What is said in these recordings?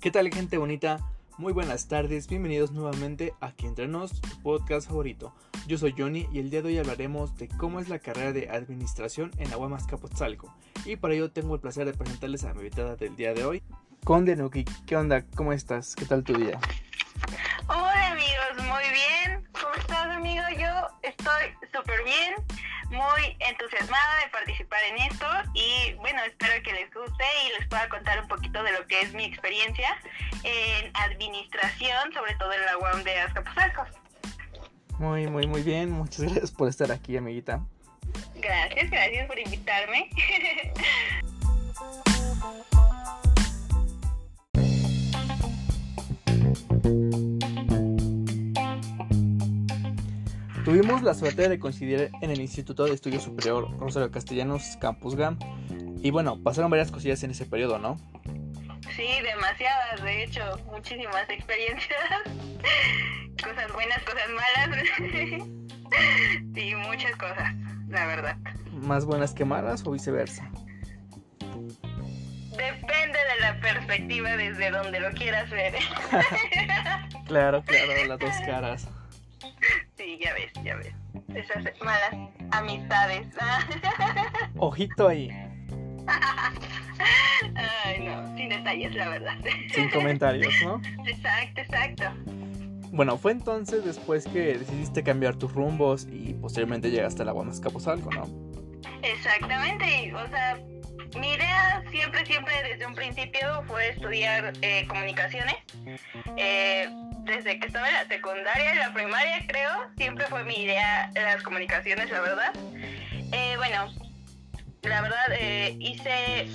¿Qué tal gente bonita? Muy buenas tardes, bienvenidos nuevamente Aquí Entre Nos, tu podcast favorito. Yo soy Johnny y el día de hoy hablaremos de cómo es la carrera de administración en Aguamas Capotzalco. Y para ello tengo el placer de presentarles a mi invitada del día de hoy, Conde Nuki. ¿Qué onda? ¿Cómo estás? ¿Qué tal tu día? Hola amigos, muy bien. ¿Cómo estás amigo? Yo estoy súper bien muy entusiasmada de participar en esto y bueno, espero que les guste y les pueda contar un poquito de lo que es mi experiencia en administración, sobre todo en la UAM de Azcapotzalco. Muy, muy, muy bien. Muchas gracias por estar aquí, amiguita. Gracias, gracias por invitarme. Tuvimos la suerte de coincidir en el Instituto de Estudios Superior Rosario Castellanos Campus GAM. Y bueno, pasaron varias cosillas en ese periodo, ¿no? Sí, demasiadas, de hecho, muchísimas experiencias. cosas buenas, cosas malas. sí, muchas cosas, la verdad. ¿Más buenas que malas o viceversa? Depende de la perspectiva desde donde lo quieras ver. claro, claro, las dos caras. Sí, ya ves, ya ves. Esas malas amistades. Ojito ahí. Ay, no, sin detalles, la verdad. Sin comentarios, ¿no? Exacto, exacto. Bueno, fue entonces después que decidiste cambiar tus rumbos y posteriormente llegaste a la Guamas Capozalco, ¿no? Exactamente, o sea, mi idea siempre, siempre desde un principio fue estudiar eh, comunicaciones. Eh, desde que estaba en la secundaria, en la primaria creo, siempre fue mi idea las comunicaciones, la verdad. Eh, bueno, la verdad hice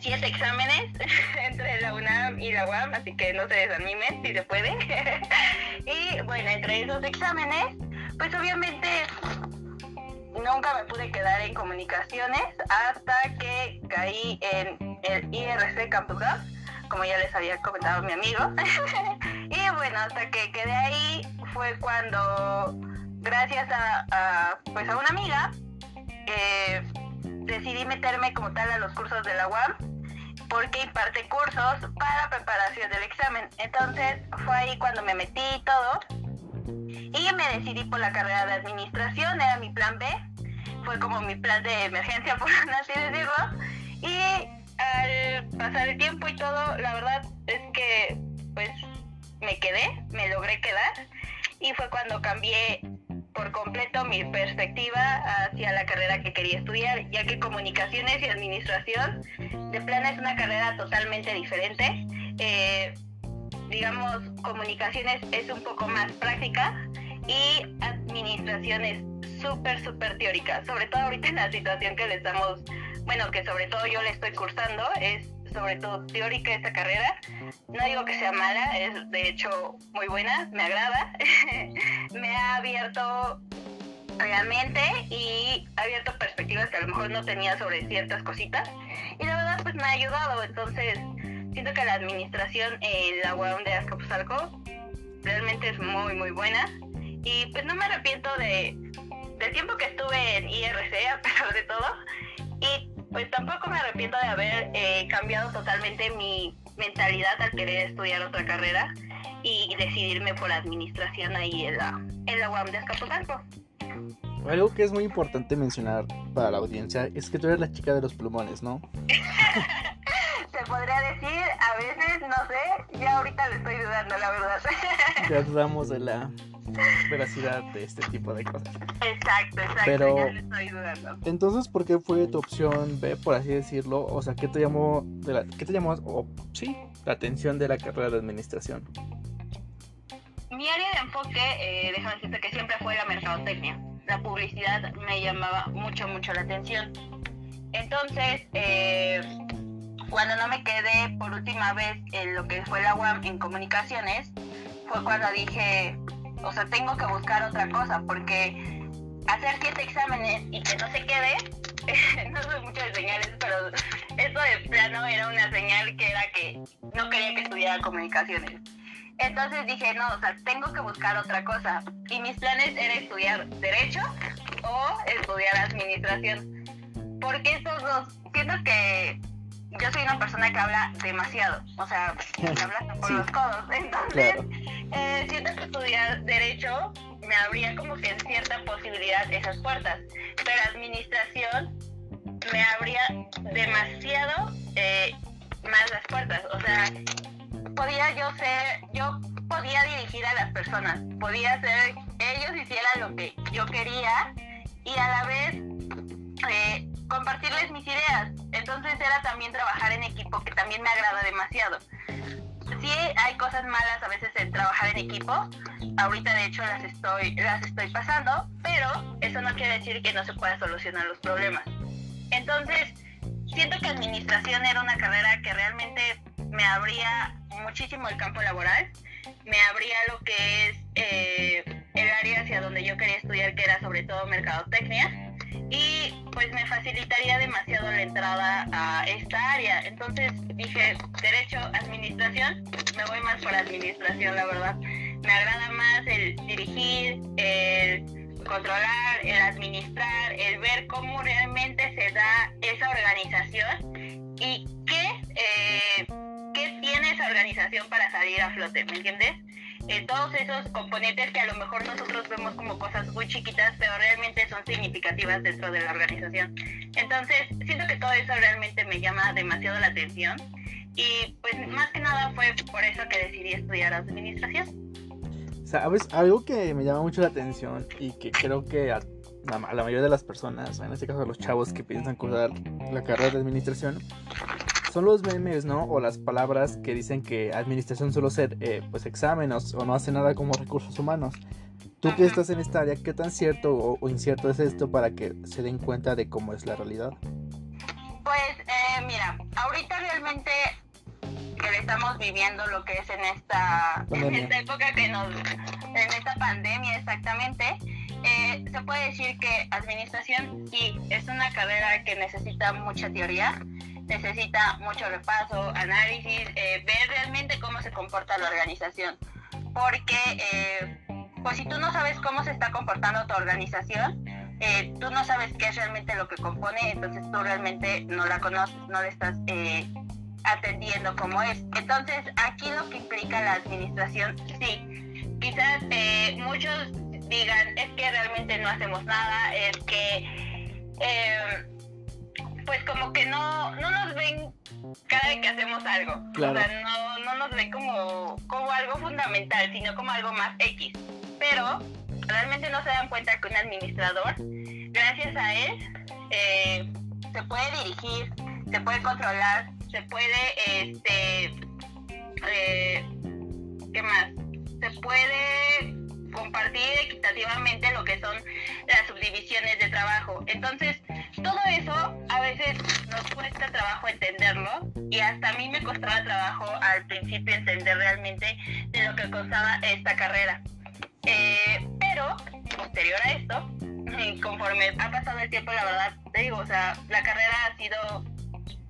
siete exámenes entre la UNAM y la UAM, así que no se desanimen si se puede. y bueno, entre esos exámenes, pues obviamente nunca me pude quedar en comunicaciones hasta que caí en el IRC Campus como ya les había comentado mi amigo. y bueno, hasta que quedé ahí fue cuando, gracias a, pues a una amiga, eh, decidí meterme como tal a los cursos de la UAM porque imparte cursos para preparación del examen. Entonces fue ahí cuando me metí y todo. Y me decidí por la carrera de administración, era mi plan B fue como mi plan de emergencia, por así decirlo. Y al pasar el tiempo y todo, la verdad es que pues me quedé, me logré quedar. Y fue cuando cambié por completo mi perspectiva hacia la carrera que quería estudiar, ya que comunicaciones y administración de plan es una carrera totalmente diferente. Eh, digamos, comunicaciones es un poco más práctica y administración es súper, súper teórica, sobre todo ahorita en la situación que le estamos, bueno, que sobre todo yo le estoy cursando, es sobre todo teórica esta carrera. No digo que sea mala, es de hecho muy buena, me agrada, me ha abierto realmente y ha abierto perspectivas que a lo mejor no tenía sobre ciertas cositas. Y la verdad pues me ha ayudado, entonces siento que la administración en la UAM de Azcapotzalco realmente es muy muy buena y pues no me arrepiento de, del tiempo que estuve en IRC, a pesar de todo. Y pues tampoco me arrepiento de haber eh, cambiado totalmente mi mentalidad al querer estudiar otra carrera y decidirme por administración ahí en la, en la UAM de Azcapotzalco. Algo que es muy importante mencionar para la audiencia es que tú eres la chica de los plumones, ¿no? Se podría decir, a veces, no sé, ya ahorita le estoy dudando, la verdad. Ya dudamos de la veracidad de este tipo de cosas. Exacto, exacto. Pero, ya le estoy dudando. Entonces, ¿por qué fue tu opción B, por así decirlo? O sea, ¿qué te llamó, de la, ¿qué te llamó, o sí, la atención de la carrera de administración? Mi área de enfoque, eh, déjame decirte que siempre fue la mercadotecnia. La publicidad me llamaba mucho, mucho la atención. Entonces, eh, cuando no me quedé por última vez en lo que fue la UAM en comunicaciones, fue cuando dije, o sea, tengo que buscar otra cosa, porque hacer siete exámenes y que no se quede, no soy mucho de señales, pero esto de plano era una señal que era que no quería que estudiara comunicaciones. Entonces dije, no, o sea, tengo que buscar otra cosa. Y mis planes era estudiar Derecho o estudiar Administración. Porque estos dos, siento que yo soy una persona que habla demasiado, o sea, habla por los codos. Entonces, eh, siento que estudiar Derecho me abría como que en cierta posibilidad esas puertas, pero administración me abría demasiado eh, más las puertas, o sea, podía yo ser, yo podía dirigir a las personas, podía ser, ellos hicieran lo que yo quería y a la vez eh, compartirles mis ideas. Entonces era también trabajar en equipo, que también me agrada demasiado. Sí hay cosas malas a veces en trabajar en equipo. Ahorita de hecho las estoy, las estoy pasando, pero eso no quiere decir que no se pueda solucionar los problemas. Entonces, siento que administración era una carrera que realmente me abría muchísimo el campo laboral, me abría lo que es eh, el área hacia donde yo quería estudiar, que era sobre todo mercadotecnia y pues me facilitaría demasiado la entrada a esta área. Entonces dije, derecho, administración, me voy más por administración, la verdad. Me agrada más el dirigir, el controlar, el administrar, el ver cómo realmente se da esa organización y qué, eh, qué tiene esa organización para salir a flote, ¿me entiendes? Eh, todos esos componentes que a lo mejor nosotros vemos como cosas muy chiquitas, pero realmente son significativas dentro de la organización. Entonces, siento que todo eso realmente me llama demasiado la atención y pues más que nada fue por eso que decidí estudiar administración. Sabes, algo que me llama mucho la atención y que creo que a la, mayoría de las personas, en este caso a los chavos que piensan cursar la carrera de administración, son los memes, ¿no? O las palabras que dicen que administración solo ser, eh, pues, exámenes o no hace nada como recursos humanos. Tú que estás en esta área, ¿qué tan cierto o, incierto es esto para que se den cuenta de cómo es la realidad? Pues, eh, mira, ahorita realmente que estamos viviendo lo que es en esta, en esta época que nos, en esta pandemia exactamente, eh, se puede decir que administración sí es una carrera que necesita mucha teoría, necesita mucho repaso, análisis, eh, ver realmente cómo se comporta la organización. Porque, eh, pues si tú no sabes cómo se está comportando tu organización, eh, tú no sabes qué es realmente lo que compone, entonces tú realmente no la conoces, no la estás atendiendo como es. Entonces, aquí lo que implica la administración, sí, quizás muchos digan, es que realmente no hacemos nada, es que pues como que no, no nos ven cada vez que hacemos algo. O sea, no, no nos ven como, como algo fundamental, sino como algo más X. Pero realmente no se dan cuenta que un administrador, gracias a él, eh, se puede dirigir, se puede controlar, se puede, este, eh, ¿qué más? Se puede compartir equitativamente lo que son las subdivisiones de trabajo. Entonces, todo eso a veces nos cuesta trabajo entenderlo y hasta a mí me costaba trabajo al principio entender realmente de lo que costaba esta carrera. Eh, pero, posterior a esto, conforme ha pasado el tiempo, la verdad, te digo, o sea, la carrera ha sido,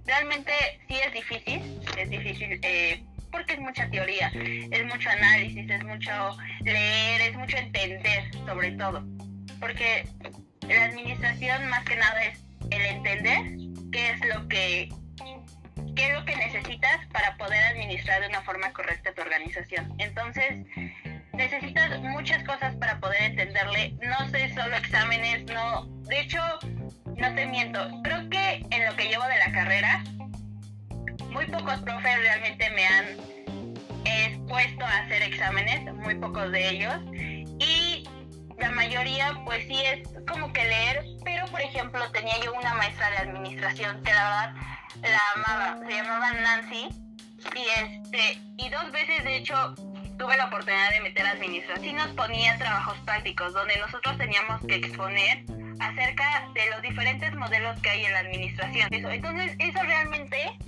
realmente sí es difícil, es difícil. Eh, porque es mucha teoría, es mucho análisis, es mucho leer, es mucho entender sobre todo. Porque la administración más que nada es el entender qué es lo que qué es lo que necesitas para poder administrar de una forma correcta tu organización. Entonces, necesitas muchas cosas para poder entenderle. No sé, solo exámenes, no. De hecho, no te miento. Creo que en lo que llevo de la carrera, muy pocos profes realmente me han expuesto a hacer exámenes, muy pocos de ellos. Y la mayoría pues sí es como que leer, pero por ejemplo tenía yo una maestra de administración que la verdad la amaba, se llamaba Nancy y este y dos veces de hecho tuve la oportunidad de meter administración y nos ponía trabajos prácticos donde nosotros teníamos que exponer acerca de los diferentes modelos que hay en la administración. Entonces eso realmente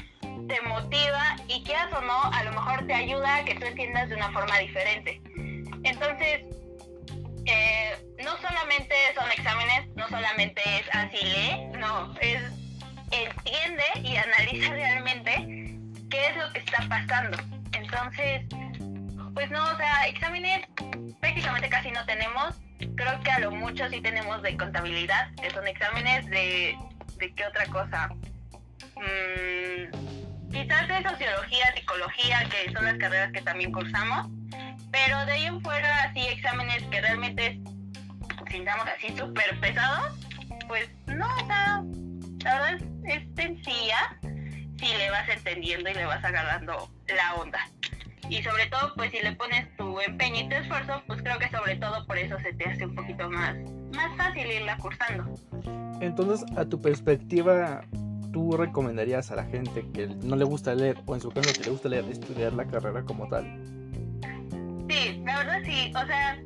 te motiva y quieras o no, a lo mejor te ayuda a que tú entiendas de una forma diferente. Entonces, eh, no solamente son exámenes, no solamente es así lee, no, es entiende y analiza realmente qué es lo que está pasando. Entonces, pues no, o sea, exámenes prácticamente casi no tenemos. Creo que a lo mucho sí tenemos de contabilidad, que son exámenes de, de qué otra cosa. mm, quizás de sociología, psicología, que son las carreras que también cursamos, pero de ahí en fuera, así exámenes que realmente sintamos así súper pesados, pues no, o sea, la verdad es sencilla si le vas entendiendo y le vas agarrando la onda. Y sobre todo, pues si le pones tu empeño y tu esfuerzo, pues creo que sobre todo por eso se te hace un poquito más, más fácil irla cursando. Entonces, a tu perspectiva, ¿tú recomendarías a la gente que no le gusta leer, o en su caso que le gusta leer, estudiar la carrera como tal? Sí, la verdad sí, o sea,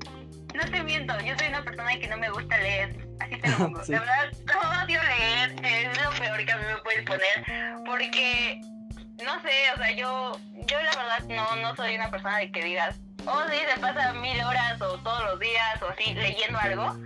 no te miento, yo soy una persona que no me gusta leer, así te lo pongo. La verdad, no odio leer, es lo peor que a mí me puedes poner, porque, no sé, o sea, yo, yo la verdad no, no soy una persona de que digas, oh sí, se pasa mil horas o todos los días o así leyendo algo.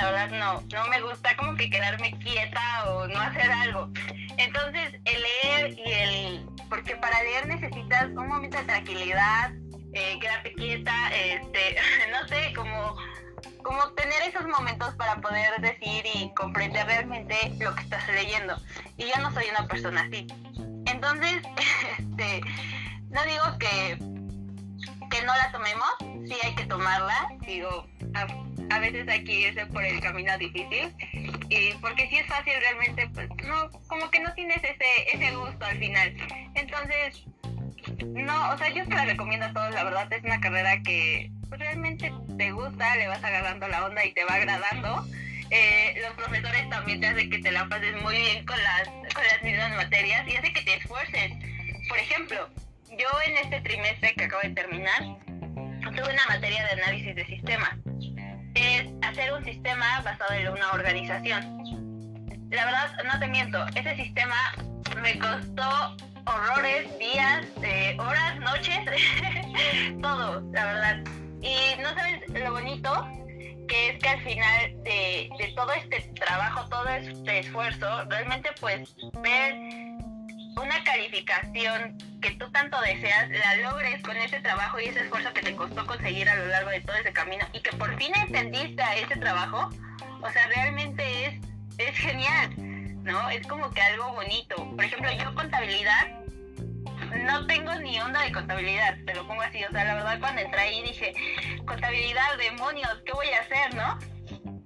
La verdad no, no me gusta como que quedarme quieta o no hacer algo. Entonces el leer y el... Porque para leer necesitas un momento de tranquilidad, eh, quedarte quieta, este, no sé, como, como tener esos momentos para poder decir y comprender realmente lo que estás leyendo. Y yo no soy una persona así. Entonces, este, no digo que, que no la tomemos, sí hay que tomarla, digo, a, veces hay que irse por el camino difícil, y porque si es fácil realmente, pues no, como que no tienes ese, ese gusto al final. Entonces, no, o sea, yo se la recomiendo a todos, la verdad es una carrera que realmente te gusta, le vas agarrando la onda y te va agradando. Eh, los profesores también te hacen que te la pases muy bien con las, con las mismas materias y hace que te esfuerces. Por ejemplo, yo en este trimestre que acabo de terminar, tuve una materia de análisis de sistemas. Es hacer un sistema basado en una organización. La verdad, no te miento, ese sistema me costó horrores, días, eh, horas, noches, todo, la verdad. Y no sabes lo bonito que es que al final de, de todo este trabajo, todo este esfuerzo, realmente pues ver una calificación que tú tanto deseas, la logres con ese trabajo y ese esfuerzo que te costó conseguir a lo largo de todo ese camino y que por fin entendiste a ese trabajo, o sea, realmente es, es genial, ¿no? Es como que algo bonito. Por ejemplo, yo contabilidad no tengo ni onda de contabilidad, te lo pongo así, o sea, la verdad cuando entré ahí dije, contabilidad, demonios, ¿qué voy a hacer, no?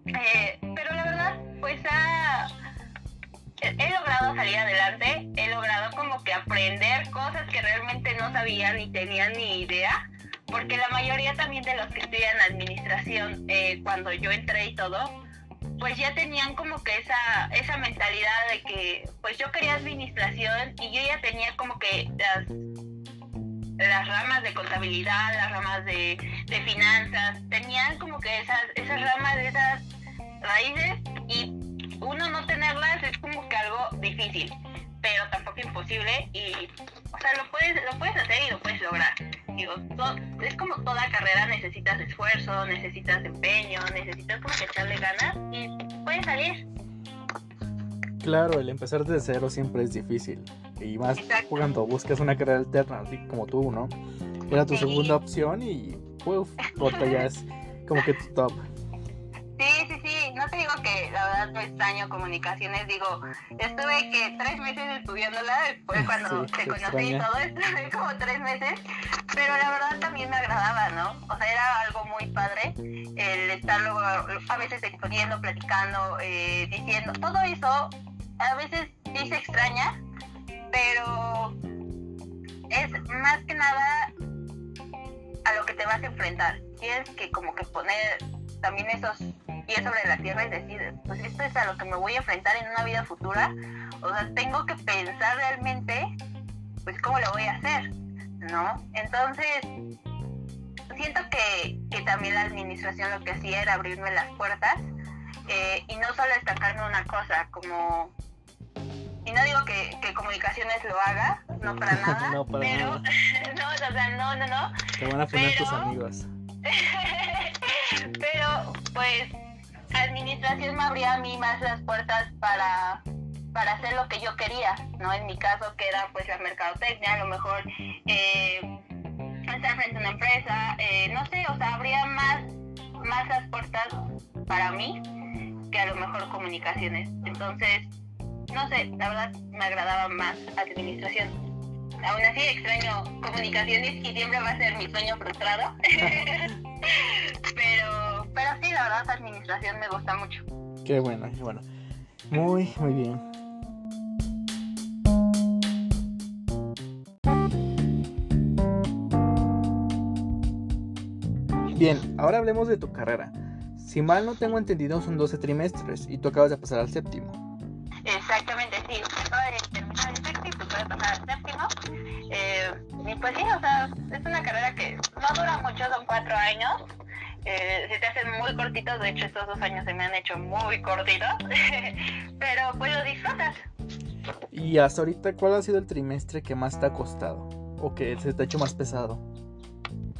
Eh, pero la verdad, pues ha, he logrado salir adelante, he logrado como que aprender cosas que realmente no sabía ni tenía ni idea, porque la mayoría también de los que estudian administración, eh, cuando yo entré y todo, pues ya tenían como que esa, esa mentalidad de que pues yo quería administración y yo ya tenía como que las, las ramas de contabilidad, las ramas de, de finanzas, tenían como que esas, esas ramas esas raíces y uno no tenerlas es como que algo difícil, pero tampoco imposible y, o sea, lo puedes, lo puedes hacer y lo puedes lograr. Digo, es como toda carrera, necesitas esfuerzo, necesitas empeño, necesitas como que echarle ganas y puedes salir. Claro, el empezar desde cero siempre es difícil. Y más cuando buscas una carrera alterna, así como tú, ¿no? Era tu segunda opción y, uff, ya es como que tu top no te digo que la verdad no extraño comunicaciones, digo, estuve que tres meses estudiándola, después cuando te conocí y todo, estuve como tres meses, pero la verdad también me agradaba, ¿no? O sea, era algo muy padre el estar luego a veces exponiendo, platicando, eh, diciendo, todo eso a veces sí se extraña, pero es más que nada a lo que te vas a enfrentar. Tienes que como que poner también esos sobre la tierra y decir, pues esto es a lo que me voy a enfrentar en una vida futura. O sea, tengo que pensar realmente, pues cómo lo voy a hacer, ¿no? Entonces, siento que, que también la administración lo que hacía era abrirme las puertas eh, y no solo destacarme una cosa, como y no digo que, que, comunicaciones lo haga, no para nada, no, para pero nada. no, o sea, no, no, no. Te van a poner tus amigos. pero pues administración me abría a mí más las puertas para, para hacer lo que yo quería, ¿no? En mi caso, que era pues la mercadotecnia, a lo mejor eh, estar frente a una empresa, eh, no sé, o sea, abría más, más las puertas para mí que a lo mejor comunicaciones. Entonces, no sé, la verdad me agradaba más administración. Aún así extraño comunicaciones y siempre va a ser mi sueño frustrado. pero, pero sí, la verdad administración me gusta mucho. Qué bueno, qué bueno. Muy, muy bien. Bien, ahora hablemos de tu carrera. Si mal no tengo entendido, son 12 trimestres y tú acabas de pasar al séptimo. Exactamente, sí. Acabo de terminar el sexto y tú puedes pasar al séptimo. Eh, y pues sí, o sea, es una carrera que no dura mucho, son cuatro años. Eh, se te hacen muy cortitos, de hecho estos dos años se me han hecho muy cortitos, pero pues lo disfrutas. Y hasta ahorita, ¿cuál ha sido el trimestre que más te ha costado? ¿O que se te ha hecho más pesado?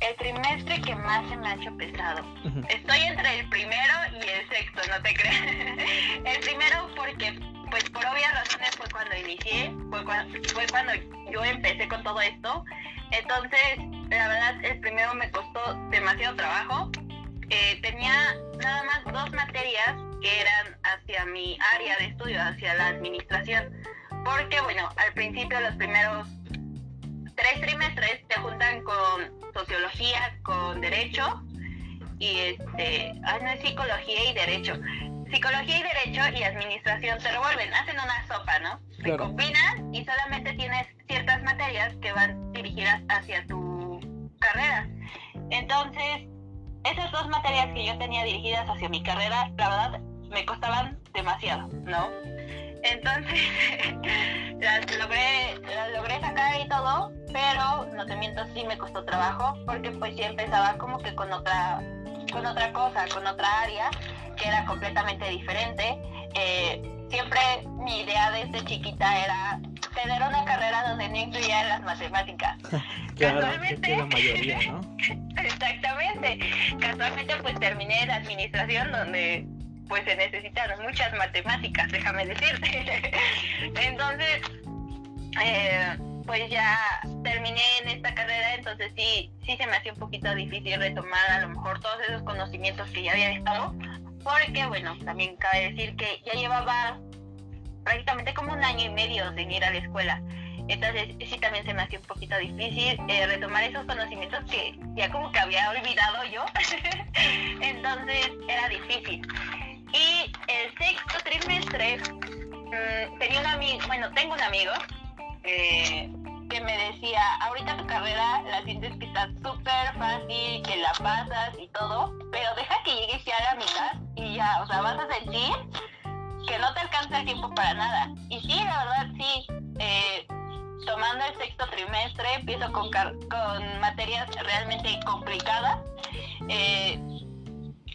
el trimestre que más se me ha hecho pesado. Estoy entre el primero y el sexto, no te creas. el primero porque, pues por obvias razones fue cuando inicié, fue cuando, fue cuando yo empecé con todo esto. Entonces, la verdad, el primero me costó demasiado trabajo. Eh, tenía nada más dos materias que eran hacia mi área de estudio, hacia la administración. Porque, bueno, al principio los primeros tres trimestres te juntan con sociología, con derecho y este, ah, no es psicología y derecho. Psicología y derecho y administración se revuelven, hacen una sopa, ¿no? Se combinan y solamente tienes ciertas materias que van dirigidas hacia tu carrera. Entonces, esas dos materias que yo tenía dirigidas hacia mi carrera, la verdad, me costaban demasiado, ¿no? Entonces, las logré, las logré sacar y todo, pero no te miento, sí me costó trabajo, porque pues sí empezaba como que con otra, con otra cosa, con otra área, que era completamente diferente. Eh, siempre mi idea desde chiquita era tener una carrera donde no incluyeran las matemáticas. Casualmente, la mayoría, ¿no? Exactamente. Casualmente pues terminé en administración donde pues se necesitan muchas matemáticas, déjame decirte. Entonces, eh, pues ya terminé en esta carrera, entonces sí, sí se me hacía un poquito difícil retomar a lo mejor todos esos conocimientos que ya había dejado, porque bueno, también cabe decir que ya llevaba prácticamente como un año y medio sin ir a la escuela. Entonces sí también se me hacía un poquito difícil eh, retomar esos conocimientos que ya como que había olvidado yo. Entonces era difícil. Y el sexto trimestre mm, tenía un amigo, bueno, tengo un amigo eh, que me decía, ahorita tu carrera la sientes que está súper fácil, que la pasas y todo, pero deja que llegues ya a la mitad y ya, o sea, vas a sentir que no te alcanza el tiempo para nada. Y sí, la verdad, sí. Eh, tomando el sexto trimestre, empiezo con, con materias realmente complicadas, eh,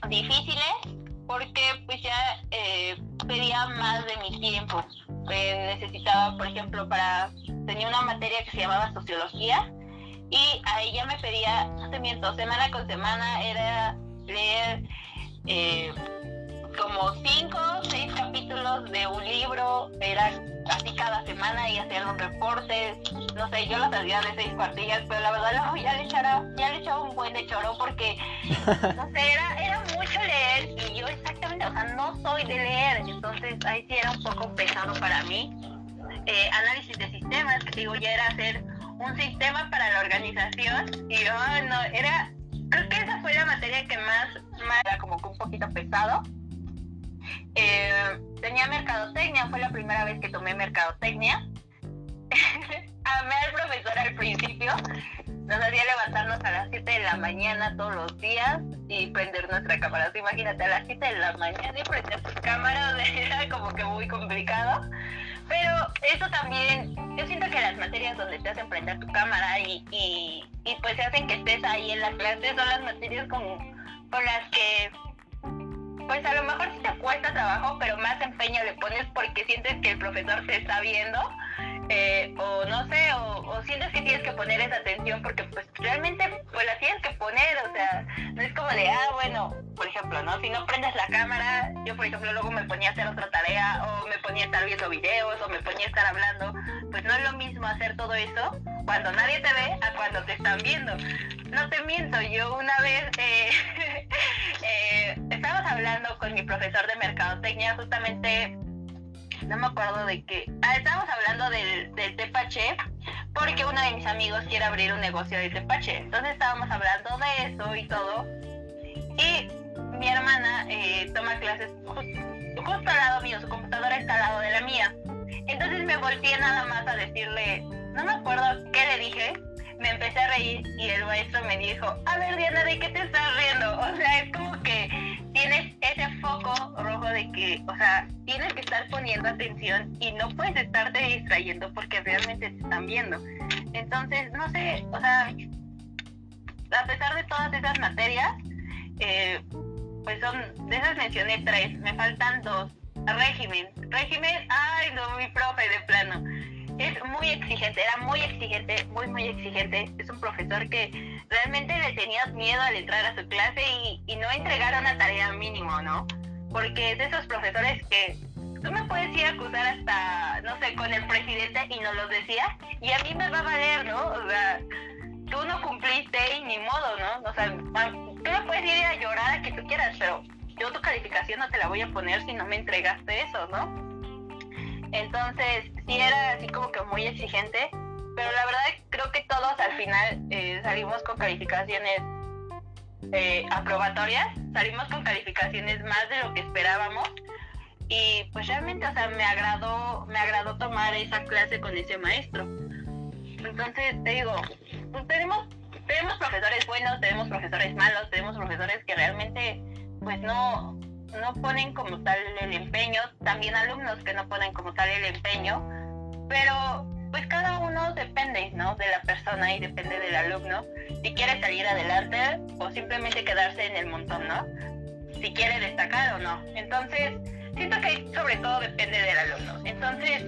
difíciles, porque pues ya eh, pedía más de mi tiempo. Eh, necesitaba, por ejemplo, para tenía una materia que se llamaba sociología y ahí ya me pedía, no te miento, semana con semana era leer eh, como cinco seis capítulos de un libro, era así cada semana y hacer un reporte, no sé, yo las hacía de seis cuartillas, pero la verdad luego ya le echaba, ya le echaba un buen de choro porque, no sé, era, era mucho leer y yo exactamente, o sea, no soy de leer, entonces ahí sí era un poco pesado para mí. Eh, análisis de sistemas, que digo, ya era hacer un sistema para la organización y yo no, era, creo que esa fue la materia que más, más era como que un poquito pesado eh, tenía mercadotecnia, fue la primera vez que tomé mercadotecnia. Amé al profesor al principio. Nos hacía levantarnos a las 7 de la mañana todos los días y prender nuestra cámara. imagínate, a las 7 de la mañana y prender tu cámara era como que muy complicado. Pero eso también, yo siento que las materias donde te hacen prender tu cámara y, y, pues se hacen que estés ahí en la clase son las materias con, con las que pues a lo mejor sí te cuesta trabajo, pero más empeño le pones porque sientes que el profesor te está viendo, eh, o no sé, o, sientes que tienes que poner esa atención porque pues realmente pues la tienes que poner, o sea, no es como de, ah, bueno, por ejemplo, ¿no? Si no prendes la cámara, yo por ejemplo luego me ponía a hacer otra tarea, o me ponía a estar viendo videos, o me ponía a estar hablando, pues no es lo mismo hacer todo eso cuando nadie te ve a cuando te están viendo. No te miento, yo una vez eh, eh, estábamos hablando con mi profesor de mercadotecnia justamente no me acuerdo de qué. Ah, estábamos hablando del, tepache, porque uno de mis amigos quiere abrir un negocio de tepache. Entonces estábamos hablando de eso y todo. Y mi hermana eh, toma clases justo al lado mío, su computadora está al lado de la mía. Entonces me volteé nada más a decirle, no me acuerdo qué le dije, me empecé a reír y el maestro me dijo, a ver Diana, ¿de qué te estás riendo? O sea, es como que tienes ese foco rojo de que, o sea, tienes que estar poniendo atención y no puedes estarte distrayendo porque realmente te están viendo. Entonces, no sé, o sea, a pesar de todas esas materias, eh, pues son, de esas mencioné tres, me faltan dos. Régimen, régimen, ay no, mi profe de plano es muy exigente, era muy exigente, muy, muy exigente. Es un profesor que realmente le tenías miedo al entrar a su clase y, no entregar una tarea mínimo, ¿no? Porque es de esos profesores que tú me puedes ir a acusar hasta, no sé, con el presidente y no lo decía, y a mí me va a valer, ¿no? O sea, tú no cumpliste y ni modo, ¿no? O sea, tú me puedes ir a llorar a que tú quieras, pero yo tu calificación no te la voy a poner si no me entregaste eso, ¿no? Entonces, sí era así como que muy exigente, pero la verdad creo que todos al final eh, salimos con calificaciones eh, aprobatorias, salimos con calificaciones más de lo que esperábamos y pues realmente, o sea, me agradó, me agradó tomar esa clase con ese maestro. Entonces, te digo, pues tenemos, tenemos profesores buenos, tenemos profesores malos, tenemos profesores que realmente pues no, no ponen como tal el empeño, también alumnos que no ponen como tal el empeño, pero pues cada uno depende, ¿no? De la persona y depende del alumno, si quiere salir adelante o simplemente quedarse en el montón, ¿no? Si quiere destacar o no. Entonces, siento que sobre todo depende del alumno. Entonces,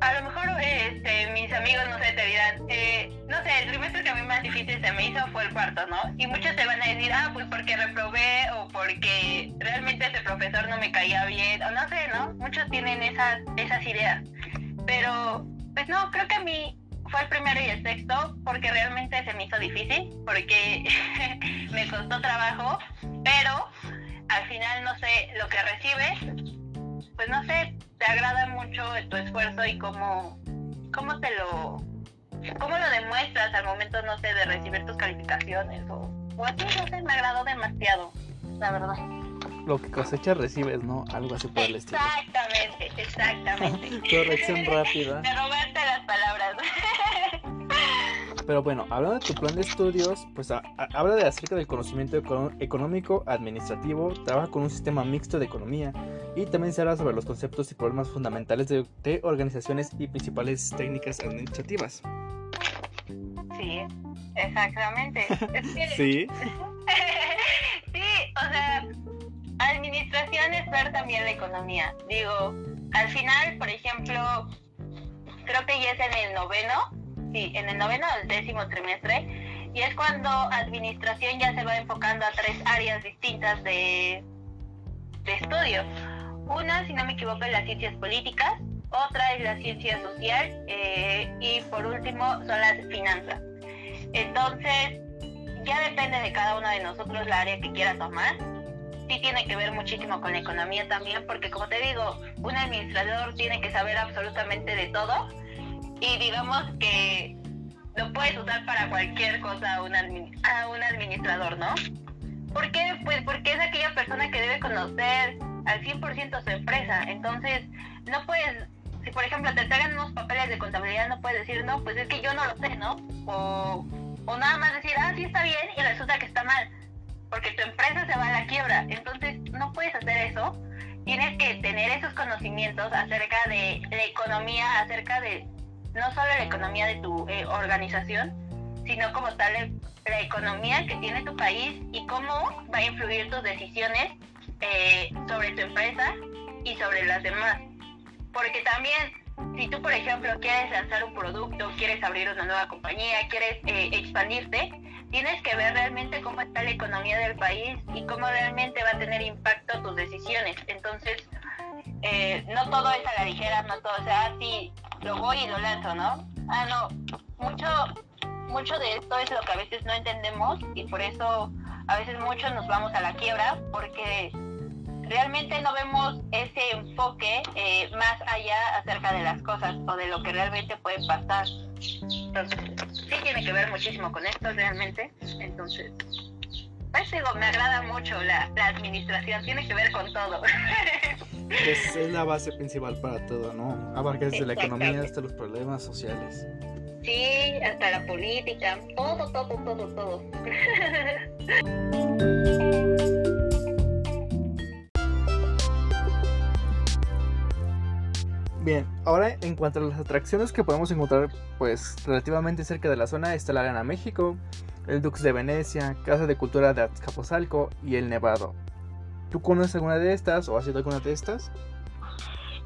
a lo mejor este, mis amigos, no sé, te dirán, eh, no sé, el trimestre que a mí más difícil se me hizo fue el cuarto, ¿no? Y muchos te van a decir, ah, pues porque reprobé o porque realmente ese profesor no me caía bien, o no sé, ¿no? Muchos tienen esas, esas ideas. Pero, pues no, creo que a mí fue el primero y el sexto porque realmente se me hizo difícil, porque me costó trabajo, pero al final, no sé, lo que recibes, pues no sé, te agrada mucho tu esfuerzo y cómo, cómo te lo cómo lo demuestras al momento, no sé, de recibir tus calificaciones o, o así, no sé, me agradó demasiado, la verdad. Lo que cosechas recibes, ¿no? Algo así por el estilo. Exactamente, exactamente. Corrección rápida. Me robaste las palabras. Pero bueno, hablando de tu plan de estudios, pues a, a, habla de acerca del conocimiento económico, administrativo, trabaja con un sistema mixto de economía y también se habla sobre los conceptos y problemas fundamentales de, de organizaciones y principales técnicas administrativas. Sí, exactamente. Es que, sí. sí, o sea, administración es ver también la economía. Digo, al final, por ejemplo, creo que ya es en el noveno sí, en el noveno el décimo trimestre, y es cuando administración ya se va enfocando a tres áreas distintas de, de estudio. Una, si no me equivoco, es las ciencias políticas, otra es la ciencia social eh, y por último son las finanzas. Entonces, ya depende de cada uno de nosotros la área que quiera tomar. Sí tiene que ver muchísimo con la economía también, porque como te digo, un administrador tiene que saber absolutamente de todo y digamos que lo puedes usar para cualquier cosa a un, a un administrador, ¿no? ¿Por qué? Pues porque es aquella persona que debe conocer al 100% su empresa. Entonces, no puedes, si por ejemplo te traigan unos papeles de contabilidad, no puedes decir, no, pues es que yo no lo sé, ¿no? O, o nada más decir, ah, sí está bien y resulta que está mal, porque tu empresa se va a la quiebra. Entonces, no puedes hacer eso. Tienes que tener esos conocimientos acerca de la economía, acerca de no solo la economía de tu eh, organización, sino como tal la economía que tiene tu país y cómo va a influir tus decisiones eh, sobre tu empresa y sobre las demás. Porque también, si tú, por ejemplo, quieres lanzar un producto, quieres abrir una nueva compañía, quieres eh, expandirte, tienes que ver realmente cómo está la economía del país y cómo realmente va a tener impacto tus decisiones. Entonces, eh, no todo es a la ligera, no todo, o sea, así lo voy y lo lanzo, ¿no? Ah, no, mucho, mucho de esto es lo que a veces no entendemos y por eso a veces muchos nos vamos a la quiebra porque realmente no vemos ese enfoque eh, más allá acerca de las cosas o de lo que realmente puede pasar. Entonces, sí tiene que ver muchísimo con esto realmente. Entonces, pues digo, me agrada mucho la, la administración, tiene que ver con todo. Es, es la base principal para todo, ¿no? Abarca desde la economía hasta los problemas sociales. Sí, hasta la política, todo, todo, todo, todo. Bien, ahora en cuanto a las atracciones que podemos encontrar, pues relativamente cerca de la zona está la Arena México, el Dux de Venecia, Casa de Cultura de Azcapotzalco y el Nevado. ¿Tú conoces alguna de estas o has ido a alguna de estas?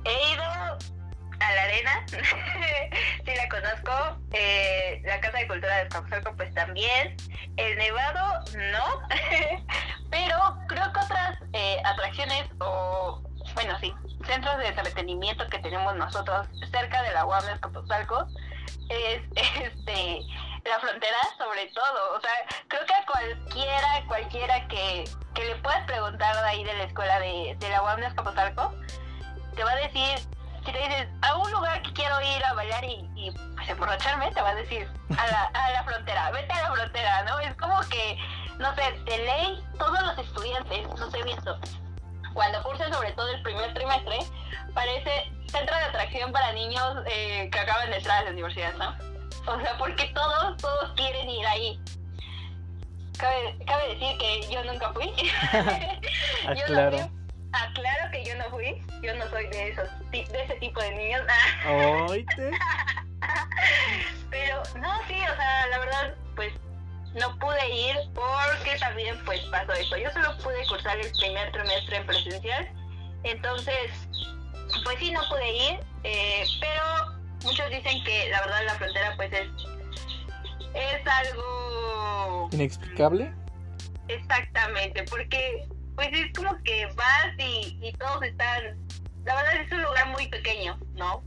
He ido a la arena, sí la conozco, eh, la Casa de Cultura de Azcapotzalco pues también, el Nevado no, pero creo que otras eh, atracciones o, bueno sí, centros de entretenimiento que tenemos nosotros cerca de la UAM de es este la frontera sobre todo, o sea, creo que a cualquiera, cualquiera que, que le puedas preguntar de ahí de la escuela de, de la UAM de Azcapotzalco, te va a decir, si te dices, a un lugar que quiero ir a bailar y, y pues emborracharme, te va a decir, a la, a la frontera, vete a la frontera, ¿no? Es como que, no sé, de ley, todos los estudiantes, no sé, visto, cuando cursan sobre todo el primer trimestre, parece centro de atracción para niños eh, que acaban de entrar a la universidad, ¿no? O sea, porque todos, todos quieren ir ahí. Cabe, cabe decir que yo nunca fui. yo Aclaro. no fui. Aclaro que yo no fui. Yo no soy de esos de ese tipo de niños. Pero no, sí, o sea, la verdad, pues no pude ir porque también pues pasó eso. Yo solo pude cursar el primer trimestre en presencial. Entonces, pues sí, no pude ir. eh, pero muchos dicen que la verdad la frontera pues es, es algo Inexplicable. Exactamente, porque pues es como que vas y, y todos están, la verdad es un lugar muy pequeño, ¿no?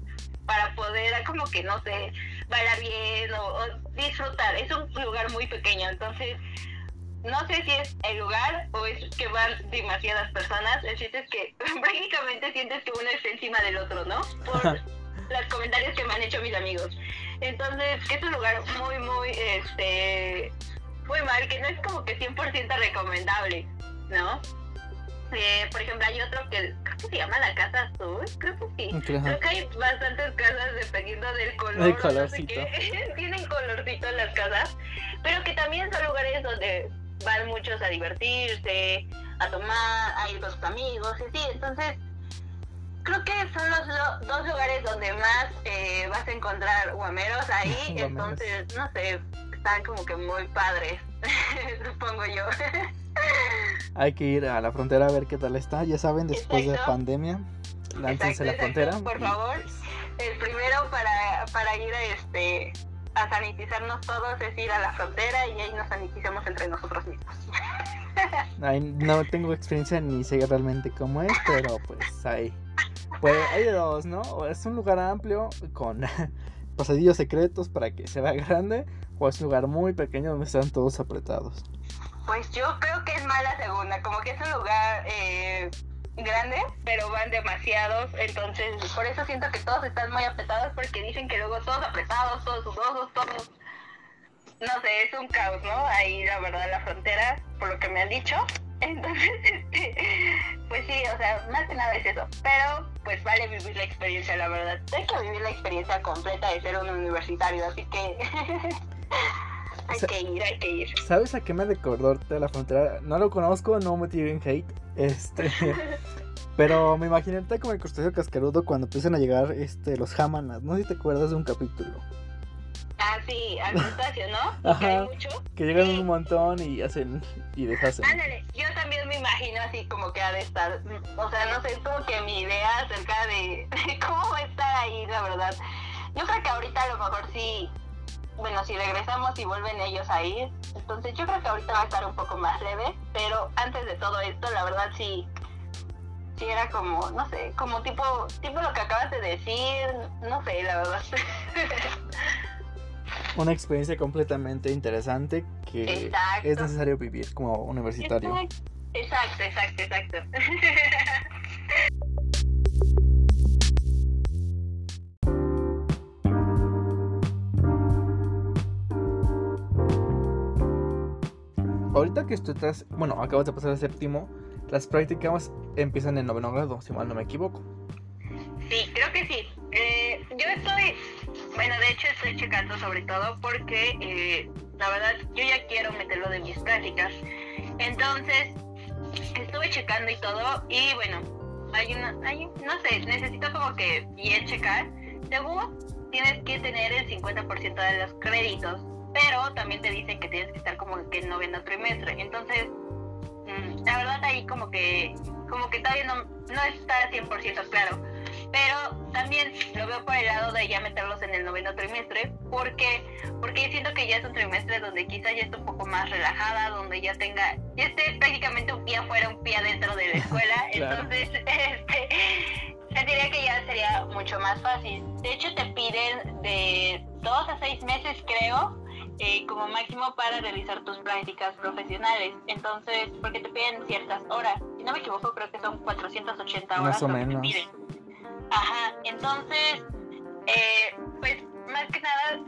Para poder como que, no sé, bailar bien o, o disfrutar, es un lugar muy pequeño, entonces no sé si es el lugar o es que van demasiadas personas, el chiste es que prácticamente sientes que uno está encima del otro, ¿no? Por los comentarios que me han hecho mis amigos. Entonces, que es un lugar muy, muy, este, muy mal, que no es como que 100% recomendable, ¿no? Eh, por ejemplo, hay otro que creo que se llama la Casa Azul, creo que sí. Creo que hay bastantes casas dependiendo del color. El o no sé colorcito. qué. Tienen colorcito las casas, pero que también son lugares donde van muchos a divertirse, a tomar, a ir con sus amigos, y sí, entonces creo que son los lo- dos lugares donde más eh, vas a encontrar guameros ahí, Guameros. entonces, no sé, están como que muy padres, supongo yo. Hay que ir a la frontera a ver qué tal está. Ya saben, después de Exacto. pandemia, láncense a la frontera. exacto, por favor. El primero para, para ir a, este, a sanitizarnos todos es ir a la frontera y ahí nos sanitizamos entre nosotros mismos. Ay, no tengo experiencia ni sé realmente cómo es, pero pues hay. Pues hay de dos, ¿no? O es un lugar amplio con pasadillos secretos para que se vea grande, o es un lugar muy pequeño donde están todos apretados. Pues yo creo que es más la segunda, como que es un lugar eh, grande, pero van demasiados, entonces por eso siento que todos están muy apretados porque dicen que luego todos apretados, todos sudosos, todos... No sé, es un caos, ¿no? Ahí la verdad la frontera, por lo que me han dicho. Entonces, este, pues sí, o sea, más que nada es eso. Pero pues vale vivir la experiencia, la verdad. Hay que vivir la experiencia completa de ser un universitario, así que hay O sea- que ir, hay que ir. ¿Sabes a qué me recordó de la frontera? No lo conozco, no me tiren hate. Este. Pero me imaginé como el crustáceo cascarudo cuando empiezan a llegar este, los jamanas. No sé si te acuerdas de un capítulo. Ah, sí, al crustáceo, ¿no? Ajá. Que hay mucho. Que llegan Sí. un montón y hacen y deshacen. Ándale, yo también me imagino así como que ha de estar, o sea, no sé, es como que mi idea acerca de, de cómo va a estar ahí, la verdad. Yo creo que ahorita a lo mejor sí, bueno, si regresamos y vuelven ellos a ir, entonces yo creo que ahorita va a estar un poco más leve, pero antes de todo esto, la verdad sí, sí era como, no sé, como tipo, tipo lo que acabas de decir, no sé, la verdad. Una experiencia completamente interesante que Exacto. es necesario vivir como universitario. Exact- Exacto, exacto, exacto. Ahorita que tú estás, bueno, acabas de pasar al séptimo, las prácticas empiezan en noveno grado, si mal no me equivoco. Sí, creo que sí. Eh, yo estoy, bueno, de hecho estoy checando sobre todo porque eh, la verdad yo ya quiero meterlo de mis prácticas. Entonces, estuve checando y todo y bueno, hay una, hay, no sé, necesito como que bien checar. Según tienes que tener el 50% de los créditos, pero también te dicen que tienes que estar como que en noveno trimestre. Entonces, mm, la verdad ahí como que, como que todavía no, no está 100% claro pero también lo veo por el lado de ya meterlos en el noveno trimestre, porque porque siento que ya es un trimestre donde quizás ya esté un poco más relajada, donde ya tenga, ya esté prácticamente un pie afuera, un pie adentro de la escuela, entonces este, diría que ya sería mucho más fácil. De hecho te piden de dos a seis meses creo, eh, como máximo para realizar tus prácticas profesionales. Entonces, porque te piden ciertas horas. Si no me equivoco, creo que son 480 horas. Más o menos. Ajá, entonces, eh, pues más que nada,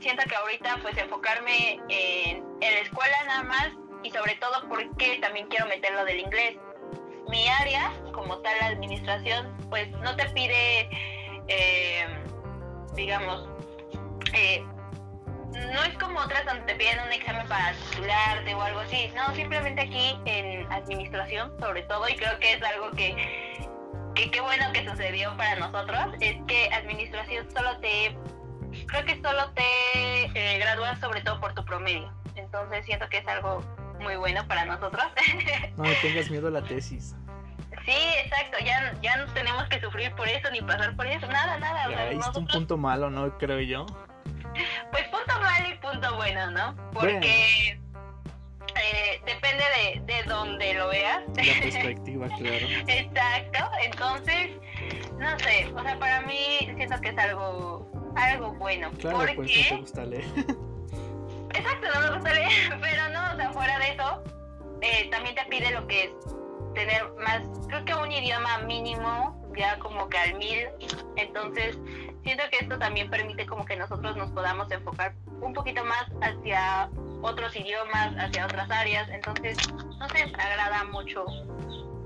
siento que ahorita pues enfocarme en, la escuela nada más y sobre todo porque también quiero meterlo del inglés. Mi área, como tal la administración, pues no te pide, eh, digamos, eh, no es como otras donde te piden un examen para titularte o algo así, no, simplemente aquí en administración sobre todo y creo que es algo que que qué bueno que sucedió para nosotros, es que administración solo te, creo que solo te eh, gradúas sobre todo por tu promedio. Entonces siento que es algo muy bueno para nosotros. No tengas miedo a la tesis. Sí, exacto, ya, ya no tenemos que sufrir por eso ni pasar por eso, nada, nada. Es un punto malo, ¿no? Creo yo. Pues punto malo y punto bueno, ¿no? Porque... Eh, depende de, de donde lo veas. La perspectiva, claro. Exacto, entonces, no sé, o sea, para mí siento que es algo, algo bueno. Claro, porque... pues no te gusta leer. Exacto, no me gusta leer, pero no, o sea, fuera de eso, eh, también te pide lo que es tener más, creo que un idioma mínimo, ya como que al mil, entonces siento que esto también permite como que nosotros nos podamos enfocar un poquito más hacia otros idiomas, hacia otras áreas. Entonces, no sé, me agrada mucho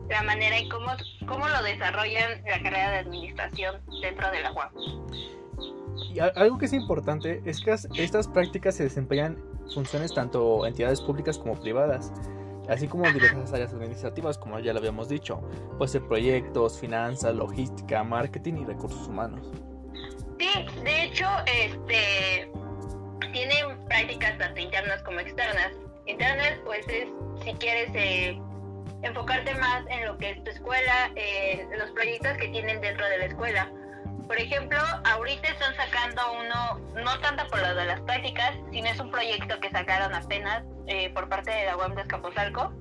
la manera y cómo, cómo lo desarrollan la carrera de administración dentro de la UAM. Y algo que es importante es que estas prácticas se desempeñan funciones tanto entidades públicas como privadas, así como diversas áreas administrativas, como ya lo habíamos dicho, puede ser proyectos, finanzas, logística, marketing y recursos humanos. Sí, de hecho, este tienen prácticas tanto internas como externas. Internas, pues es si quieres eh, enfocarte más en lo que es tu escuela, en los proyectos que tienen dentro de la escuela. Por ejemplo, ahorita están sacando uno, no tanto por lo de las prácticas, sino es un proyecto que sacaron apenas eh, por parte de la UAM de Escapozalco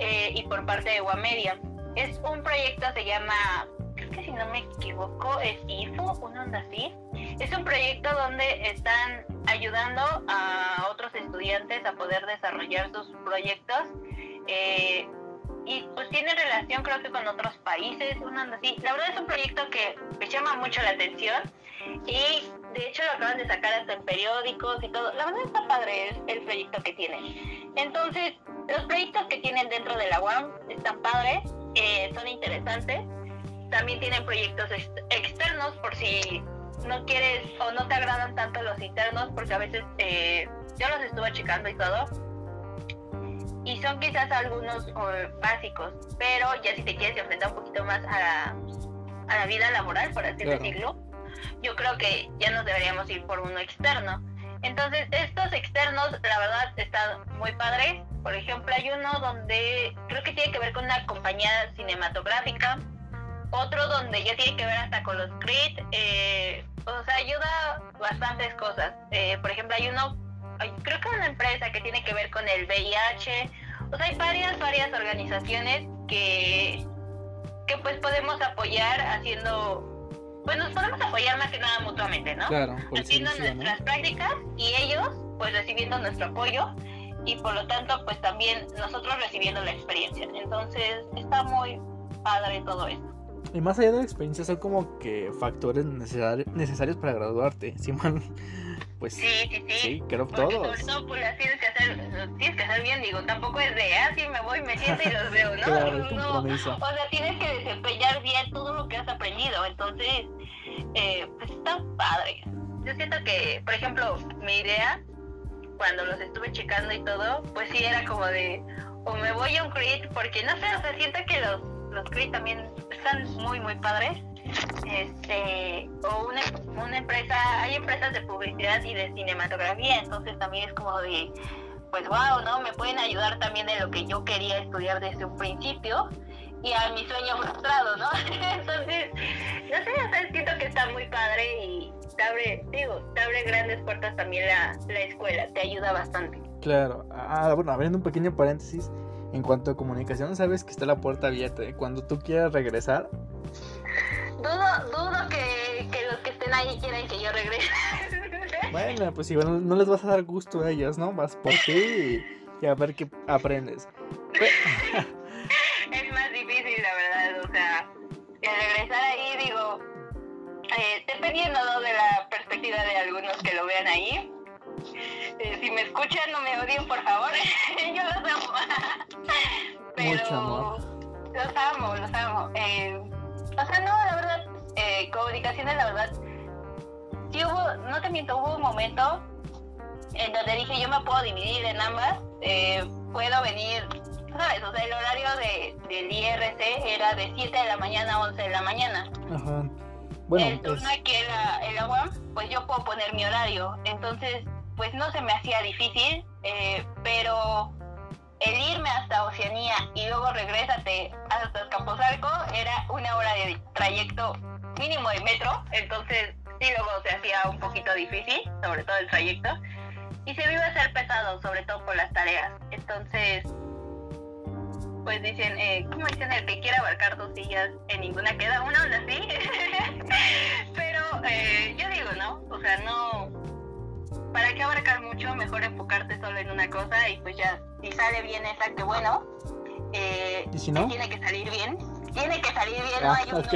eh, y por parte de Media. Es un proyecto, se llama, creo que si no me equivoco, es IFO, una onda así. Es un proyecto donde están ayudando a otros estudiantes a poder desarrollar sus proyectos. Eh, y pues tiene relación creo que con otros países, una así. La verdad es un proyecto que me llama mucho la atención y de hecho lo acaban de sacar hasta en periódicos y todo. La verdad está padre el, proyecto que tienen. Entonces, los proyectos que tienen dentro de la UAM están padres, eh, son interesantes. También tienen proyectos externos por si no quieres o no te agradan tanto los internos, porque a veces eh, yo los estuve checando y todo, y son quizás algunos básicos, pero ya si te quieres enfrentar un poquito más a la, a la vida laboral, por así decirlo, yo creo que ya nos deberíamos ir por uno externo. Entonces, estos externos, la verdad, están muy padres. Por ejemplo, hay uno donde creo que tiene que ver con una compañía cinematográfica, otro donde ya tiene que ver hasta con los CRIT, eh, o sea, ayuda bastantes cosas. Eh, por ejemplo, hay uno, creo que una empresa que tiene que ver con el VIH, o sea, hay varias, varias organizaciones que, que pues podemos apoyar haciendo pues nos podemos apoyar más que nada mutuamente, ¿no? Claro, haciendo nuestras prácticas y ellos pues recibiendo nuestro apoyo y por lo tanto pues también nosotros recibiendo la experiencia. Entonces está muy padre todo esto. Y más allá de la experiencia, son como que factores necesarios para graduarte. Simón, pues sí, sí, sí. Sí, creo Porque todos. sobre todo pues las tienes que hacer, tienes que hacer bien, digo, tampoco es de, ah, sí, me voy, me siento y los veo, ¿no? Claro, no, o sea, tienes que desempeñar bien todo lo que has aprendido, entonces, eh, pues está padre. Yo siento que, por ejemplo, mi idea, cuando los estuve checando y todo, pues sí era como de, o me voy a un crit, porque no sé, o sea, siento que los, los crit también están muy, muy padres. Este, o una, una empresa, hay empresas de publicidad y de cinematografía, entonces también es como de, pues wow, ¿no? Me pueden ayudar también en lo que yo quería estudiar desde un principio y a mi sueño frustrado, ¿no? Entonces, no sé, o sea, que está muy padre y te abre, digo, te abre grandes puertas también la, la escuela, te ayuda bastante. Claro. Ah, bueno, abriendo un pequeño paréntesis. En cuanto a comunicación, sabes que está la puerta abierta. Cuando tú quieras regresar, Dudo, dudo que, que los que estén ahí quieran que yo regrese. bueno, pues igual no les vas a dar gusto a ellos, ¿no? Vas por ti y, a ver qué aprendes. Es más difícil, la verdad, o sea, el regresar ahí, digo, eh, dependiendo ¿no? de la perspectiva de algunos que lo vean ahí. Eh, si me escuchan, no me odien, por favor. Yo los amo. Pero Mucho amor. los amo, los amo. Eh, o sea, no, la verdad, eh, comunicaciones, la verdad, sí hubo, no te miento, hubo un momento en donde dije yo me puedo dividir en ambas, eh, puedo venir, ¿sabes? O sea, el horario de, del IRC era de 7 de la mañana a 11 de la mañana. Ajá. Bueno, el turno pues, la, en la UAM, pues yo puedo poner mi horario, entonces, pues no se me hacía difícil, eh, pero el irme hasta Oceanía y luego regrésate hasta Escamposalco era una hora de trayecto mínimo de metro, entonces sí luego se hacía un poquito difícil, sobre todo el trayecto, y se iba a hacer pesado, sobre todo por las tareas. Entonces, pues dicen, eh, ¿cómo dicen? El que quiera abarcar dos sillas, en ninguna queda una, onda así. Pero eh, yo digo, ¿no? O sea, no. ¿Para qué abarcar mucho? Mejor enfocarte solo en una cosa y pues ya, si sale bien esa, que bueno. Eh, ¿Y si no? Tiene que salir bien. Tiene que salir bien, no ah, hay uno. ok.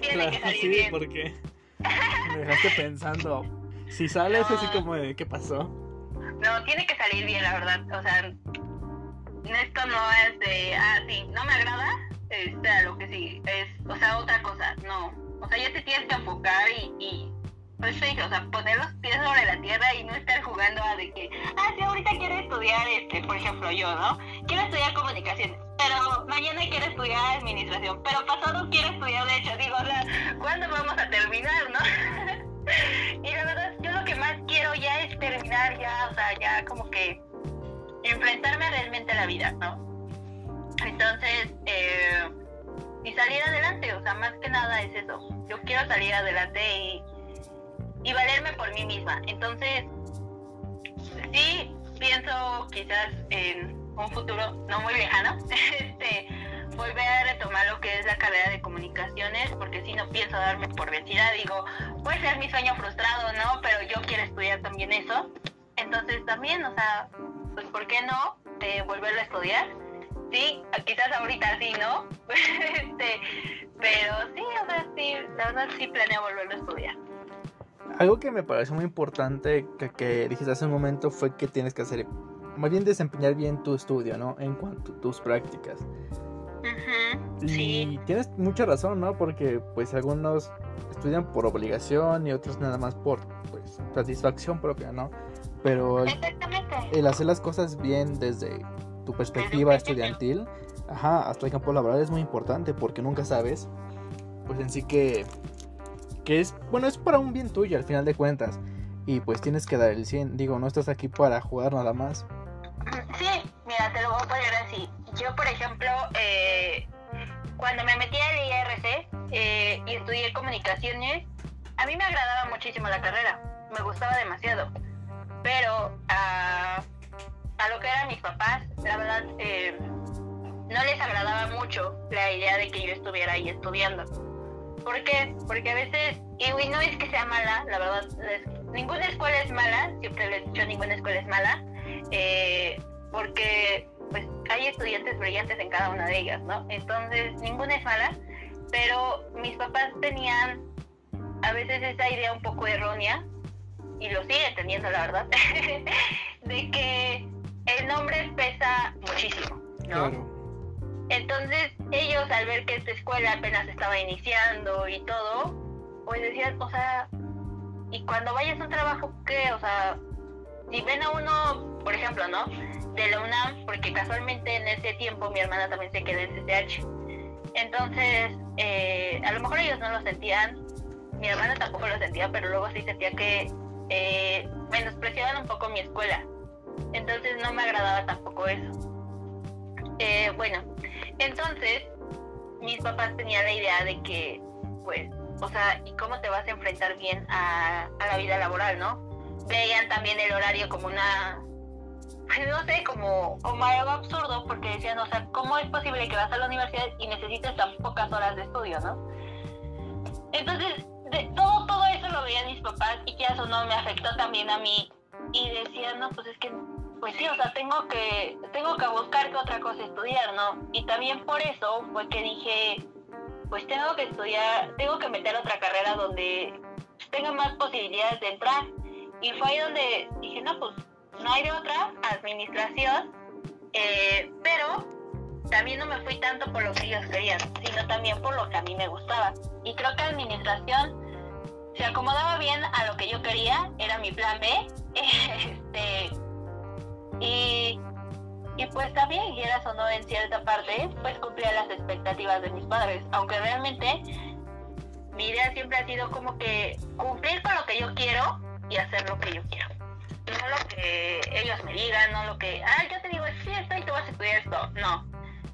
Tiene Claro, que salir sí, bien. porque me dejaste pensando. Si sales No. así como de, ¿qué pasó? No, tiene que salir bien, la verdad. O sea, esto no es de, ah, sí, no me agrada, este, a lo que sí, es, o sea, otra cosa, no. O sea, ya te tienes que enfocar y, y pues sí, o sea, poner los pies sobre la tierra y no estar jugando a de que, ah, sí, ahorita quiero estudiar, este, por ejemplo, yo, ¿no? Quiero estudiar comunicaciones, pero mañana quiero estudiar administración, pero pasado quiero estudiar derecho. Digo, o sea, ¿cuándo vamos a terminar, no? y la verdad, yo lo que más quiero ya es terminar, ya, o sea, ya como que enfrentarme realmente a la vida, ¿no? Entonces, eh, y salir adelante, o sea, más que nada es eso. Yo quiero salir adelante y, y valerme por mí misma. Entonces, sí pienso quizás en un futuro no muy lejano, este, volver a retomar lo que es la carrera de comunicaciones, porque si no pienso darme por vencida, digo, puede ser mi sueño frustrado, ¿no? Pero yo quiero estudiar también eso. Entonces también, o sea, pues ¿por qué no eh, volverlo a estudiar? Sí, quizás ahorita sí, ¿no? este, pero sí, o sea, sí, la verdad sí planeo volverlo a estudiar. Algo que me pareció muy importante que, que dijiste hace un momento fue que tienes que hacer, más bien desempeñar bien tu estudio, ¿no? En cuanto a tus prácticas. Ujú, Y Sí, tienes mucha razón, ¿no? Porque pues algunos estudian por obligación y otros nada más por pues satisfacción propia, ¿no? Pero el, hacer las cosas bien desde tu perspectiva estudiantil, ajá, hasta el campo laboral es muy importante porque nunca sabes, pues en sí que, que es, bueno, es para un bien tuyo al final de cuentas. Y pues tienes que dar el 100, digo, no estás aquí para jugar nada más. Sí, mira, te lo voy a poner así. Yo, por ejemplo, eh, cuando me metí al IRC eh, y estudié comunicaciones, a mí me agradaba muchísimo la carrera, me gustaba demasiado. Pero a, a lo que eran mis papás, la verdad, eh, no les agradaba mucho la idea de que yo estuviera ahí estudiando. ¿Por qué? Porque a veces, y no es que sea mala, la verdad, ninguna escuela es mala, siempre les he dicho ninguna escuela es mala, eh, porque pues hay estudiantes brillantes en cada una de ellas, ¿no? Entonces, ninguna es mala, pero mis papás tenían a veces esa idea un poco errónea, y lo siguen teniendo, la verdad, de que el nombre pesa muchísimo, ¿no? Entonces, ellos al ver que esta escuela apenas estaba iniciando y todo, pues decían, o sea, y cuando vayas a un trabajo, ¿qué? O sea, si ven a uno, por ejemplo, ¿no? De la UNAM, porque casualmente en ese tiempo mi hermana también se quedó en CCH. Entonces, eh, a lo mejor ellos no lo sentían, mi hermana tampoco lo sentía, pero luego sí sentía que eh, menospreciaban un poco mi escuela. Entonces no me agradaba tampoco eso. Eh, bueno, entonces mis papás tenían la idea de que, pues, o sea, ¿y cómo te vas a enfrentar bien a, la vida laboral, no? veían también el horario como una pues, no sé, como, algo absurdo, porque decían, o sea, ¿cómo es posible que vas a la universidad y necesites tan pocas horas de estudio, no? Entonces, todo, todo eso lo veían mis papás y que eso no me afectó también a mí. Y decían, no, pues es que, pues sí, o sea, tengo que, tengo que buscar que otra cosa estudiar, ¿no? Y también por eso fue que dije, pues tengo que estudiar, tengo que meter otra carrera donde tenga más posibilidades de entrar y fue ahí donde dije, no, pues no hay de otra, administración, eh, pero también no me fui tanto por lo que ellos querían, sino también por lo que a mí me gustaba. Y creo que administración se acomodaba bien a lo que yo quería, era mi plan B. este, y, y pues también, quieras o no, en cierta parte, pues cumplía las expectativas de mis padres, aunque realmente mi idea siempre ha sido como que cumplir con lo que yo quiero y hacer lo que yo quiero. No lo que ellos me digan, no lo que, ah, yo te digo, sí, esto y tú vas a estudiar esto. No.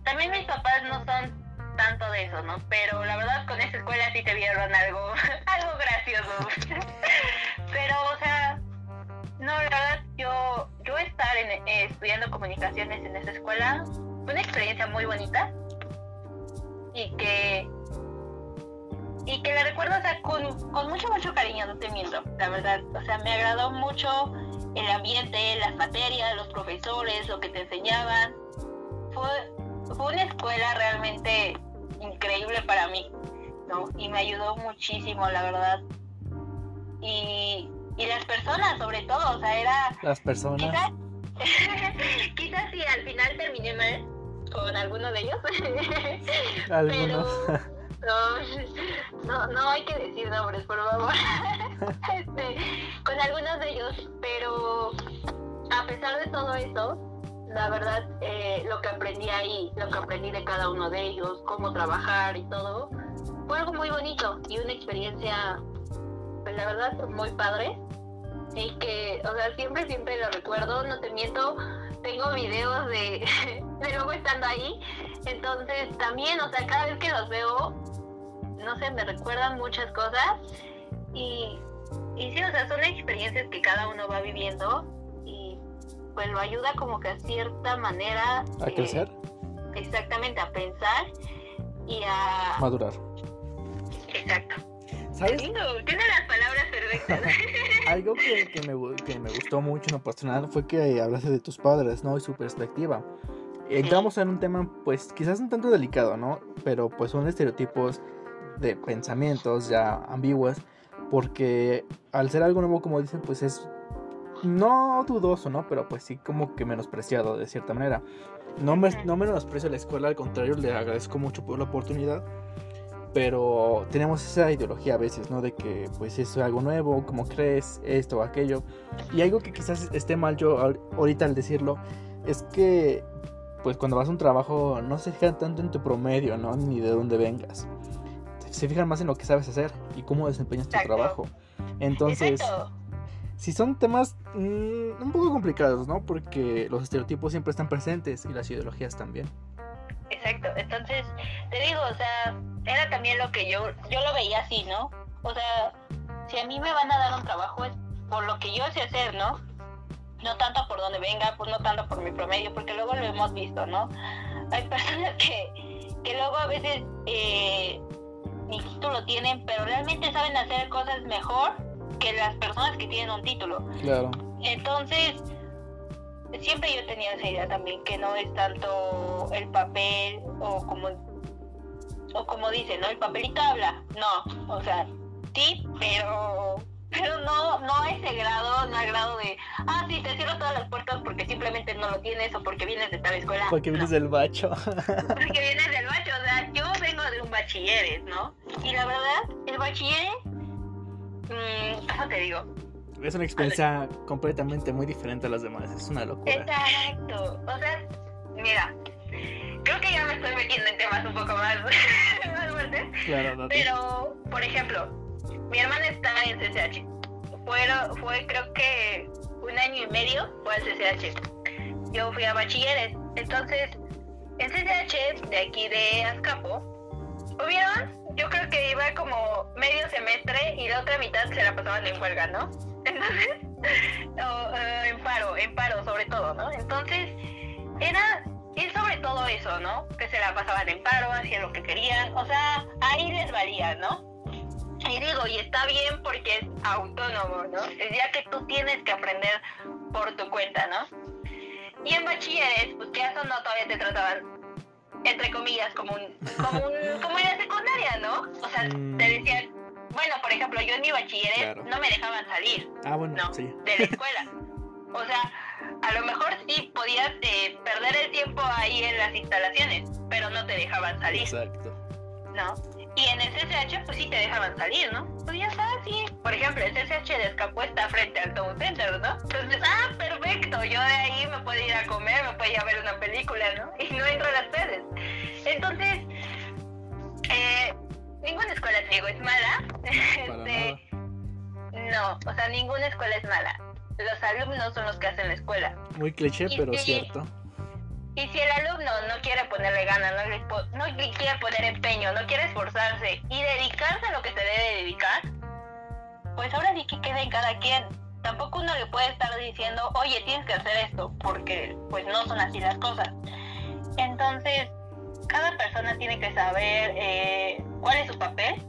También mis papás no son tanto de eso, ¿no? Pero la verdad con esa escuela sí te vieron algo, algo gracioso. Pero, o sea, no, la verdad, estar en, eh, estudiando comunicaciones en esa escuela fue una experiencia muy bonita y que y que la recuerdo o sea, con, con, mucho, mucho cariño, no te miento, la verdad. O sea, me agradó mucho el ambiente, las materias, los profesores, lo que te enseñaban. Fue, fue una escuela realmente increíble para mí, ¿no? Y me ayudó muchísimo, la verdad. Y, y las personas, sobre todo, o sea, era... Las personas. Quizás, quizás si al final terminé mal con alguno de ellos. Algunos. Pero, no, no, no hay que decir nombres, por favor. este, con algunos de ellos, pero a pesar de todo eso, la verdad, eh, lo que aprendí ahí, lo que aprendí de cada uno de ellos, cómo trabajar y todo, fue algo muy bonito y una experiencia, pues la verdad, muy padre. Y que, o sea, siempre, siempre lo recuerdo, no te miento, tengo videos de, de luego estando ahí. Entonces, también, o sea, cada vez que los veo, no sé, me recuerdan muchas cosas y, y sí, o sea, son experiencias que cada uno va viviendo y pues lo ayuda como que a cierta manera... ¿A crecer? Exactamente, a pensar y a... Madurar. Exacto. ¿Sabes? Tiene las palabras perfectas. Algo que, que, me, que me gustó mucho en personal fue que hablaste de tus padres, ¿no? Y su perspectiva. Entramos en un tema, pues, quizás un tanto delicado, ¿no? Pero pues son estereotipos de pensamientos ya ambiguos, porque al ser algo nuevo, como dicen, pues es no dudoso, ¿no? Pero pues sí como que menospreciado de cierta manera. No, me, no menosprecio la escuela, al contrario, le agradezco mucho por la oportunidad. Pero tenemos esa ideología a veces, ¿no? De que pues es algo nuevo, como crees, esto o aquello. Y algo que quizás esté mal yo ahorita al decirlo, es que pues cuando vas a un trabajo no se fijan tanto en tu promedio, ¿no? Ni de dónde vengas se fijan más en lo que sabes hacer y cómo desempeñas tu trabajo. Entonces, si son temas mm, un poco complicados, ¿no? Porque los estereotipos siempre están presentes y las ideologías también. Exacto, entonces, te digo, o sea, era también lo que yo, yo lo veía así, ¿no? O sea, si a mí me van a dar un trabajo es por lo que yo sé hacer, ¿no? No tanto por donde venga, pues no tanto por mi promedio, porque luego lo hemos visto, ¿no? Hay personas que, que luego a veces eh, ni título tienen, pero realmente saben hacer cosas mejor que las personas que tienen un título. Claro. Entonces, siempre yo tenía esa idea también, que no es tanto el papel o como, o como dicen, ¿no? El papelito habla. No, o sea, sí, pero pero no no a ese grado, no al grado de, ah, sí, te cierro todas las puertas porque simplemente no lo tienes o porque vienes de tal escuela. Porque vienes del bacho. porque vienes del bacho, o sea, yo vengo de un bachilleres, ¿no? Y la verdad, el bachilleres, mmm, ¿cómo te digo? Es una experiencia completamente muy diferente a las demás, es una locura. Exacto, o sea, mira, creo que ya me estoy metiendo en temas un poco más, fuertes. Claro, Pero, por ejemplo, mi hermana está en CCH. Fue, fue creo que un año y medio fue al CCH. Yo fui a bachilleres. Entonces, en CCH de aquí de Azcapo, hubieron, yo creo que iba como medio semestre y la otra mitad se la pasaban en huelga, ¿no? Entonces, eh, en paro, en paro sobre todo, ¿no? Entonces, era ir sobre todo eso, ¿no? Que se la pasaban en paro, hacían lo que querían, o sea, ahí les valía, ¿no? Y digo, y está bien porque es autónomo, ¿no? Es ya que tú tienes que aprender por tu cuenta, ¿no? Y en bachilleres, pues que eso no todavía te trataban, entre comillas, como un, como un, como en la secundaria, ¿no? O sea, te mm. decían, bueno, por ejemplo, yo en mi bachilleres no me dejaban salir. Ah, bueno, ¿no? sí. De la escuela. O sea, a lo mejor sí podías eh, perder el tiempo ahí en las instalaciones, pero no te dejaban salir. Exacto. ¿No? Y en el CCH, pues sí te dejaban salir, ¿no? Pues ya está, sí. Por ejemplo, el CCH de Escapo está frente al Town Center, ¿no? Entonces, ah, perfecto, yo de ahí me puedo ir a comer, me puedo ir a ver una película, ¿no? Y no entro a las redes. Entonces, eh, ninguna escuela, te digo, es mala. este, no, o sea, ninguna escuela es mala. Los alumnos son los que hacen la escuela. Muy cliché, pero cierto. Y si el alumno no quiere ponerle ganas, no no quiere poner empeño, no quiere esforzarse y dedicarse a lo que se debe dedicar, pues ahora sí que queda en cada quien. Tampoco uno le puede estar diciendo, oye, tienes que hacer esto, porque pues no son así las cosas. Entonces, cada persona tiene que saber eh, cuál es su papel.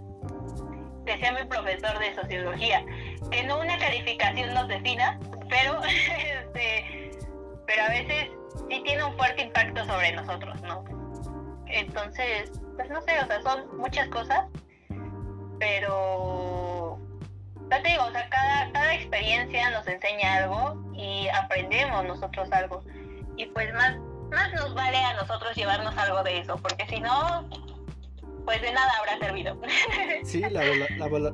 Decía mi profesor de sociología, que no una calificación nos defina, pero, este, pero a veces sí tiene un fuerte impacto sobre nosotros, ¿no? Entonces, pues no sé, o sea, son muchas cosas, pero ya te digo, o sea, cada, cada experiencia nos enseña algo y aprendemos nosotros algo. Y pues más, más nos vale a nosotros llevarnos algo de eso, porque si no, pues de nada habrá servido. Sí, la, la,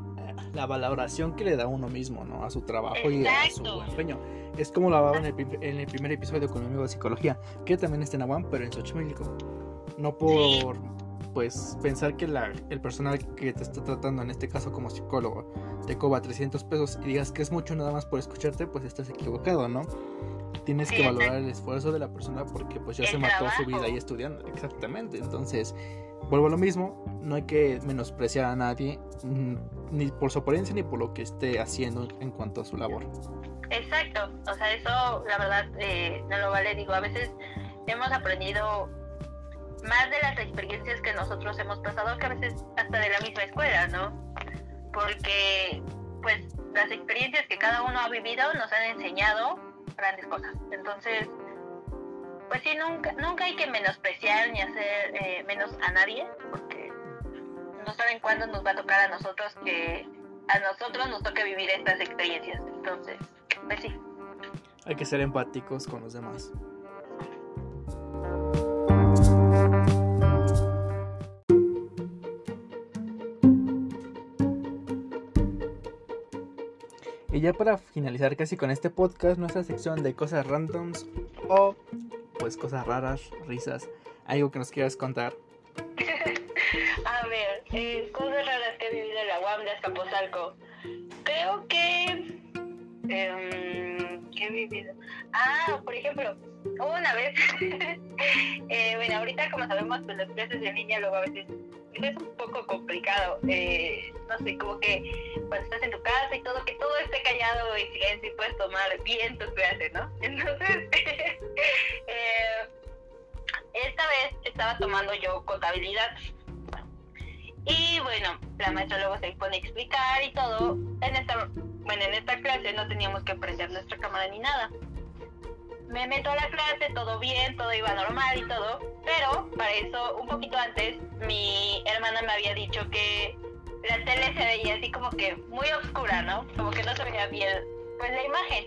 la, valoración que le da uno mismo, ¿no? A su trabajo y a su empeño. Es como lo hablaba en el, en el, primer episodio con mi amigo de psicología, que también está en Aguam, pero en Xochimilco. No por pues pensar que la, el personal que te está tratando, en este caso como psicólogo, te cobra 300 pesos y digas que es mucho nada más por escucharte, pues estás equivocado, ¿no? Tienes que valorar el esfuerzo de la persona porque pues ya se mató su vida ahí estudiando. Exactamente. Entonces, vuelvo a lo mismo, no hay que menospreciar a nadie, mm, ni por su apariencia ni por lo que esté haciendo en cuanto a su labor. Exacto, o sea, eso la verdad eh, no lo vale, digo, a veces hemos aprendido más de las experiencias que nosotros hemos pasado que a veces hasta de la misma escuela, ¿no? Porque pues las experiencias que cada uno ha vivido nos han enseñado grandes cosas. Entonces, pues sí, nunca, nunca hay que menospreciar ni hacer eh, menos a nadie, porque no saben cuándo nos va a tocar a nosotros que a nosotros nos toque vivir estas experiencias. Entonces, pues sí. Hay que ser empáticos con los demás. Y ya para finalizar casi con este podcast, nuestra sección de cosas randoms o pues cosas raras, risas, algo que nos quieras contar. A ver, eh, cosas raras que he vivido en la UAM de Azcapotzalco. Creo que eh, ¿Qué he vivido? Ah, por ejemplo, una vez, eh, bueno, ahorita como sabemos, pues las clases de línea luego a veces es un poco complicado. Eh, no sé, como que cuando estás en tu casa y todo, que todo esté callado y silencio y puedes tomar bien tu clase, ¿no? Entonces, eh, esta vez estaba tomando yo contabilidad. Y bueno, la maestra luego se pone a explicar y todo. En esta bueno, en esta clase no teníamos que prender nuestra cámara ni nada. Me meto a la clase, todo bien, todo iba normal y todo, pero para eso, un poquito antes, mi hermana me había dicho que la tele se veía así como que muy oscura, ¿no? Como que no se veía bien, pues la imagen.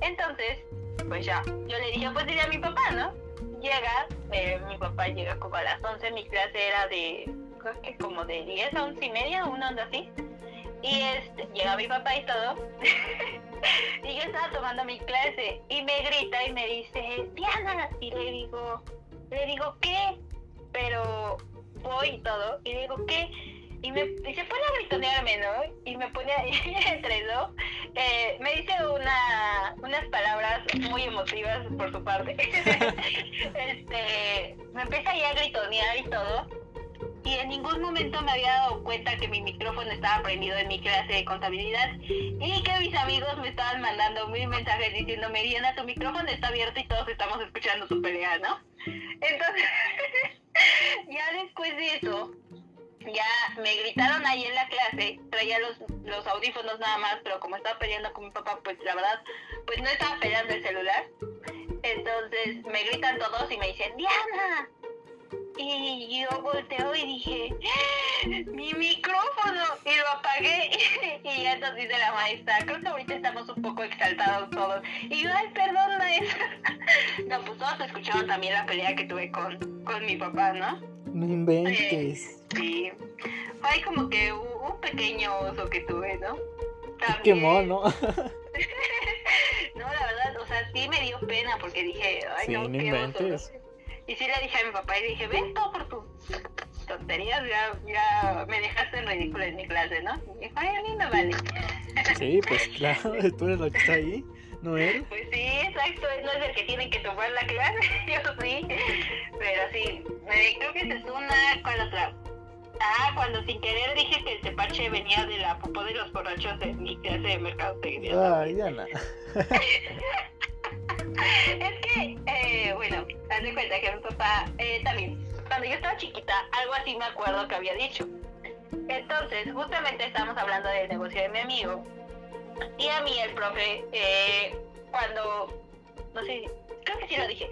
Entonces, pues ya, yo le dije, pues dile a mi papá, ¿no? Llega, eh, mi papá llega como a las 11, mi clase era de, como de 10 a 11 y media, una onda así. Y este, llega mi papá y todo. y yo estaba tomando mi clase y me grita y me dice, Diana. Y le digo, le digo, ¿qué? Pero voy y todo. Y le digo, ¿qué? Y, me, y pone a gritonearme, ¿no? Y me pone entre dos. Eh, me dice una, unas palabras muy emotivas por su parte. este, me empieza ahí a gritonear y todo y en ningún momento me había dado cuenta que mi micrófono estaba prendido en mi clase de contabilidad y que mis amigos me estaban mandando mil mensajes diciéndome, Diana, tu micrófono está abierto y todos estamos escuchando tu pelea, ¿no? Entonces, ya después de eso, ya me gritaron ahí en la clase, traía los, los audífonos nada más, pero como estaba peleando con mi papá, pues la verdad, pues no estaba peleando el celular. Entonces me gritan todos y me dicen, Diana, y yo volteo y dije, ¡Ah! mi micrófono, y lo apagué. y entonces dice la maestra, creo que ahorita estamos un poco exaltados todos. Y yo, ay, perdón, maestra. no, pues todos escucharon también la pelea que tuve con, con mi papá, ¿no? No inventes. Eh, sí. Fue como que un pequeño oso que tuve, ¿no? También... Quemó, ¿no? no, la verdad, o sea, sí me dio pena porque dije, ay, sí, no, no qué inventes. oso. Y sí le dije a mi papá y dije, ven todo por tus tonterías, ya, ya me dejaste en ridículo en mi clase, ¿no? Y dijo, ay, a mí no vale. Sí, pues claro, tú eres la que está ahí, ¿no él? Pues sí, exacto, él no es el que tiene que tomar la clase, yo sí. Pero sí, me, creo que esa es una, ¿cuál otra? Ah, cuando sin querer dije que el tepache venía de la popó de los borrachos de mi clase de mercadotecnia. Ay, Diana. Es que, eh, bueno, haz de cuenta que mi papá eh, también, cuando yo estaba chiquita, algo así me acuerdo que había dicho. Entonces, justamente estábamos hablando del negocio de mi amigo. Y a mí el profe, eh, cuando, no sé, creo que sí lo dije,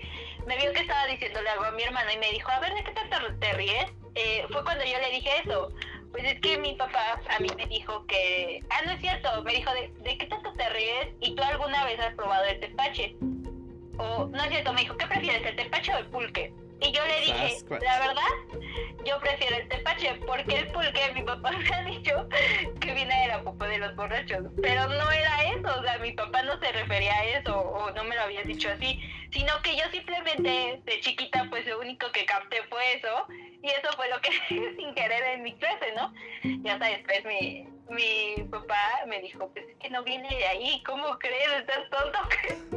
me vio que estaba diciéndole algo a mi hermano y me dijo, a ver, ¿de qué te, te ríes? Eh, fue cuando yo le dije eso. Pues es que mi papá a mí me dijo que, ah, no es cierto, me dijo, ¿de, ¿de qué tanto te ríes? ¿Y tú alguna vez has probado el tepache? O, no es cierto, me dijo, ¿qué prefieres, el tepache o el pulque? Y yo le dije, Sasquatch. la verdad, yo prefiero el tepache, porque el pulque, mi papá me ha dicho que viene de la popó de los borrachos. Pero no era eso, o sea, mi papá no se refería a eso, o no me lo había dicho así, sino que yo simplemente de chiquita, pues lo único que capté fue eso, y eso fue lo que sin querer en mi clase, ¿no? Y hasta después mi, mi papá me dijo, pues es que no viene de ahí, ¿cómo crees? ¿Estás tonto?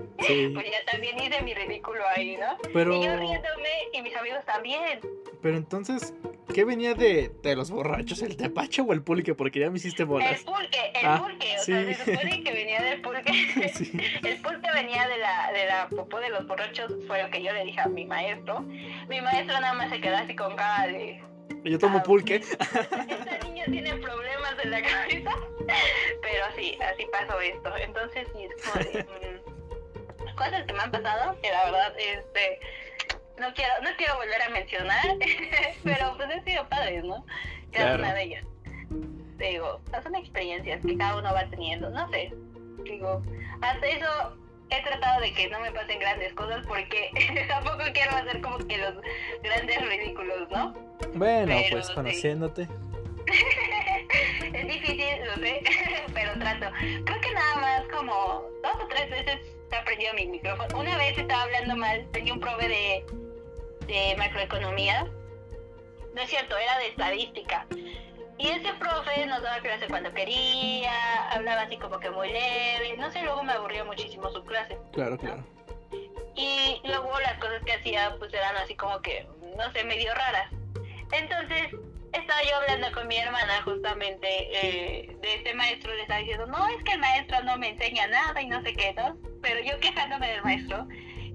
Sí. Pues ya también hice mi ridículo ahí, ¿no? Pero- Y yo riéndome y mis amigos también. Pero entonces, ¿qué venía de, de los borrachos? ¿El tepache o el pulque? Porque ya me hiciste El bolas. pulque, el Ah, pulque, o sí. sea, se supone que venía del pulque. Sí. El pulque venía de la, de la popó de los borrachos, fue lo que yo le dije a mi maestro. Mi maestro nada más se quedó así con cara de... Yo tomo Ah, pulque. Esta niña tiene problemas en la cabeza. Pero sí, así pasó esto. Entonces sí, es como de... cosas que me han pasado, que la verdad, este... No quiero, no quiero volver a mencionar, pero pues han sido padres, ¿no? Cada Claro. una de ellas. Digo, son experiencias que cada uno va teniendo, no sé. Digo, hasta eso he tratado de que no me pasen grandes cosas porque tampoco quiero hacer como que los grandes ridículos, ¿no? Bueno, Pero pues conociéndote. es difícil, lo sé, pero trato. Creo que nada más como dos o tres veces he aprendido mi micrófono. Una vez estaba hablando mal, tenía un prove de, de macroeconomía. No es cierto, era de estadística. Y ese profe nos daba clase cuando quería, hablaba así como que muy leve. No sé, luego me aburrió muchísimo su clase. Claro, claro. Y luego las cosas que hacía pues eran así como que, no sé, medio raras. Entonces estaba yo hablando con mi hermana justamente eh, de este maestro, le estaba diciendo, no, es que el maestro no me enseña nada y no sé qué, ¿no? Pero yo quejándome del maestro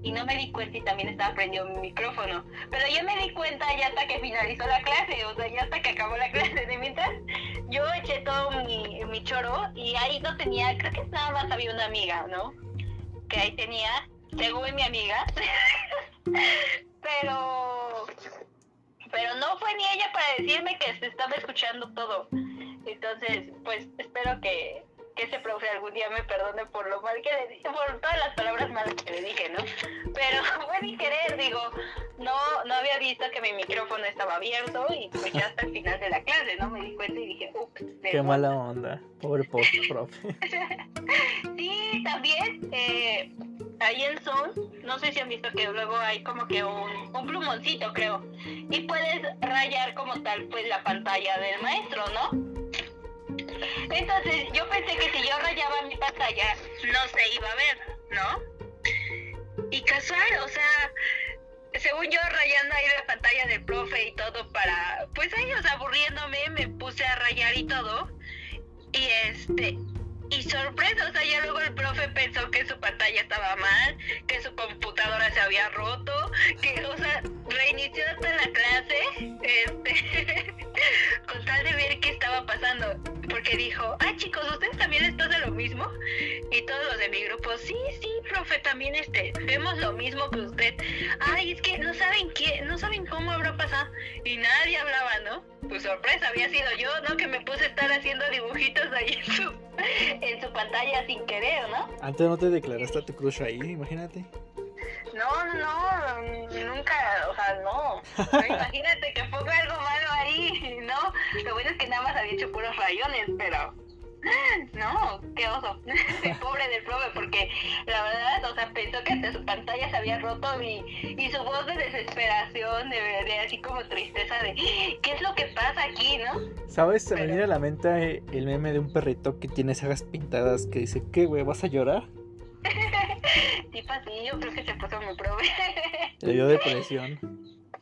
y no me di cuenta y también estaba prendido mi micrófono. Pero yo me di cuenta ya hasta que finalizó la clase, o sea, ya hasta que acabó la clase. De mientras yo eché todo mi, mi choro y ahí no tenía, creo que nada más había una amiga, ¿no? Que ahí tenía según mi amiga. pero pero no fue ni ella para decirme que se estaba escuchando todo. Entonces, pues espero que, que ese profe algún día me perdone por lo mal que le dije, por todas las palabras malas que le dije, ¿no? Pero fue ni querer, digo, no, no había visto que mi micrófono estaba abierto y pues ya hasta el final de la clase, ¿no? Me di cuenta y dije, ups. Qué mala onda, pobre profe. sí, también, eh, ahí en Zoom, no sé si han visto que luego hay como que un, un plumoncito, creo, y puedes rayar como tal, pues la pantalla del maestro, ¿no? Entonces yo pensé que si yo rayaba mi pantalla no se iba a ver, ¿no? Y casual, o sea, según yo rayando ahí la pantalla del profe y todo para, pues ellos aburriéndome, me puse a rayar y todo. Y este, y sorpresa, o sea, ya luego el profe pensó que su pantalla estaba mal, que su computadora se había roto, que, o sea, reinició hasta la clase, este, con tal de ver qué estaba pasando porque dijo, ah chicos, ¿ustedes también les pasa lo mismo? Y todos los de mi grupo, sí, sí, profe, también este, vemos lo mismo que usted. Ay, es que no saben qué, no saben cómo habrá pasado. Y nadie hablaba, ¿no? Pues sorpresa, había sido yo, ¿no? Que me puse a estar haciendo dibujitos ahí en su, en su pantalla sin querer, ¿no? Antes no te declaraste a tu crush ahí, imagínate. No, no, nunca, o sea, no. Imagínate que ponga algo malo ahí, ¿no? Lo bueno es que nada más había hecho puros rayones, pero... No, qué oso. Pobre del profe, porque la verdad, o sea, pensó que hasta su pantalla se había roto y, y su voz de desesperación, de, de, así como tristeza de ¿qué es lo que pasa aquí, no? ¿Sabes? Se me viene a la mente el meme de un perrito que tiene sagas pintadas que dice, ¿qué, güey? ¿Vas a llorar? tipo así, yo creo que se puso prove. Le dio depresión.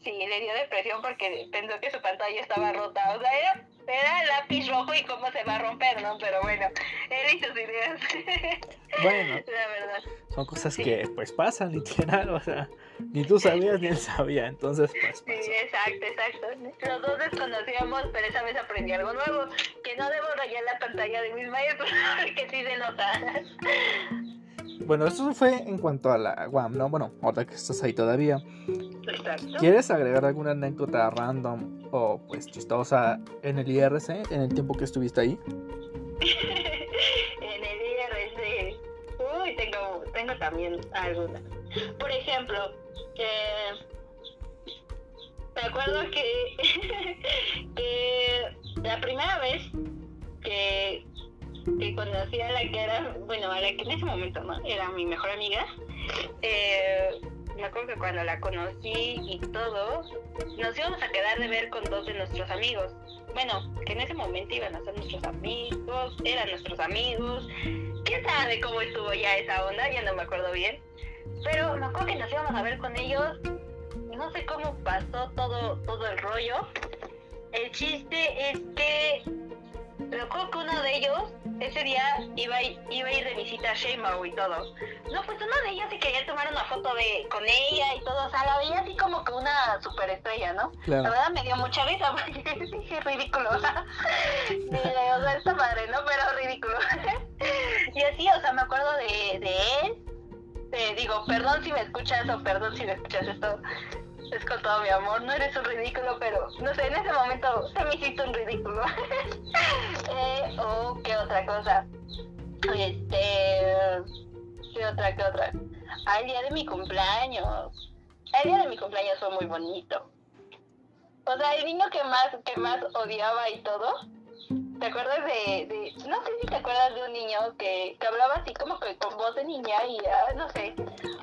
Sí, le dio depresión porque pensó que su pantalla estaba rota. O sea, era, era lápiz rojo y cómo se va a romper, ¿no? Pero bueno, y sus ideas. Bueno, la verdad. son cosas que pues pasan, literal. O sea, ni tú sabías ni él sabía. Entonces, pues. Sí, exacto, exacto. Los dos desconocíamos, pero esa vez aprendí algo nuevo. Que no debo rayar la pantalla de mis maestros, porque sí se nota. Bueno, eso fue en cuanto a la Guam, ¿no? Bueno, ahora que estás ahí todavía. Exacto. ¿Quieres agregar alguna anécdota random o pues chistosa en el IRC en el tiempo que estuviste ahí? en el IRC. Uy, tengo, tengo también alguna. Por ejemplo, eh, me acuerdo que, que la primera vez que que conocí a la que era, bueno, a la que en ese momento no era mi mejor amiga, eh, me acuerdo que cuando la conocí y todo, nos íbamos a quedar de ver con dos de nuestros amigos. Bueno, que en ese momento iban a ser nuestros amigos, eran nuestros amigos. ¿Quién sabe cómo estuvo ya esa onda? Ya no me acuerdo bien. Pero me acuerdo que nos íbamos a ver con ellos. No sé cómo pasó todo, todo el rollo. El chiste es que me acuerdo que uno de ellos ese día iba, iba a ir de visita a Sheinbaum y todo. No, pues uno de ellos se quería tomar una foto de con ella y todo. O sea, la veía así como que una superestrella, ¿no? La verdad me dio mucha risa porque dije ridículo. o sea, está padre, ¿no? Pero ridículo. y así, o sea, me acuerdo de, de él. Te digo, perdón si me escuchas o perdón si me escuchas esto es con todo mi amor, no eres un ridículo, pero no sé, en ese momento se me hiciste un ridículo. Eh, o qué otra cosa. Este, qué otra, qué otra. Al día de mi cumpleaños. El día de mi cumpleaños fue muy bonito. O sea, el niño que más, que más odiaba y todo. ¿Te acuerdas de, de, no sé si te acuerdas de un niño que, que hablaba así como que con voz de niña y ah, no sé.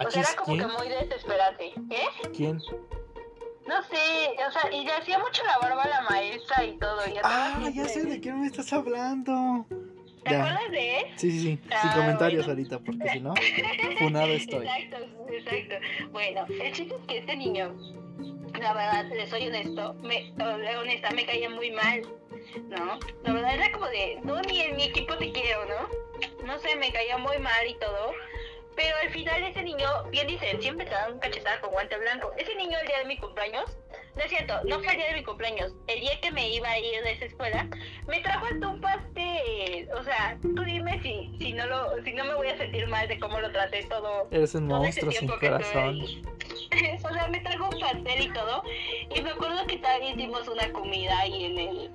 O sea, era como que muy desesperante. ¿Qué? ¿Quién? No sé, o sea, y le hacía mucho la barba a la maestra y todo. Y ah, ya sé de qué me estás hablando. ¿Te acuerdas de él? Sí, sí, sí. Ah, Sin comentarios ahorita, porque si no, funado estoy. Exacto, exacto. Bueno, el chiste es que este niño, la verdad, le soy honesto, me, honesta, me caía muy mal, ¿no? La verdad era como de, no, ni en mi equipo te quiero, ¿no? No sé, me caía muy mal y todo. Pero al final ese niño, bien dicen, siempre te dan un cachetada con guante blanco. Ese niño el día de mi cumpleaños no es cierto, no fue el día de mi cumpleaños. El día que me iba a ir de esa escuela, me trajo hasta un pastel. O sea, tú dime si, si no lo, si no me voy a sentir mal de cómo lo traté todo. Eres un todo monstruo sin corazón. o sea, me trajo un pastel y todo. Y me acuerdo que también hicimos una comida ahí en el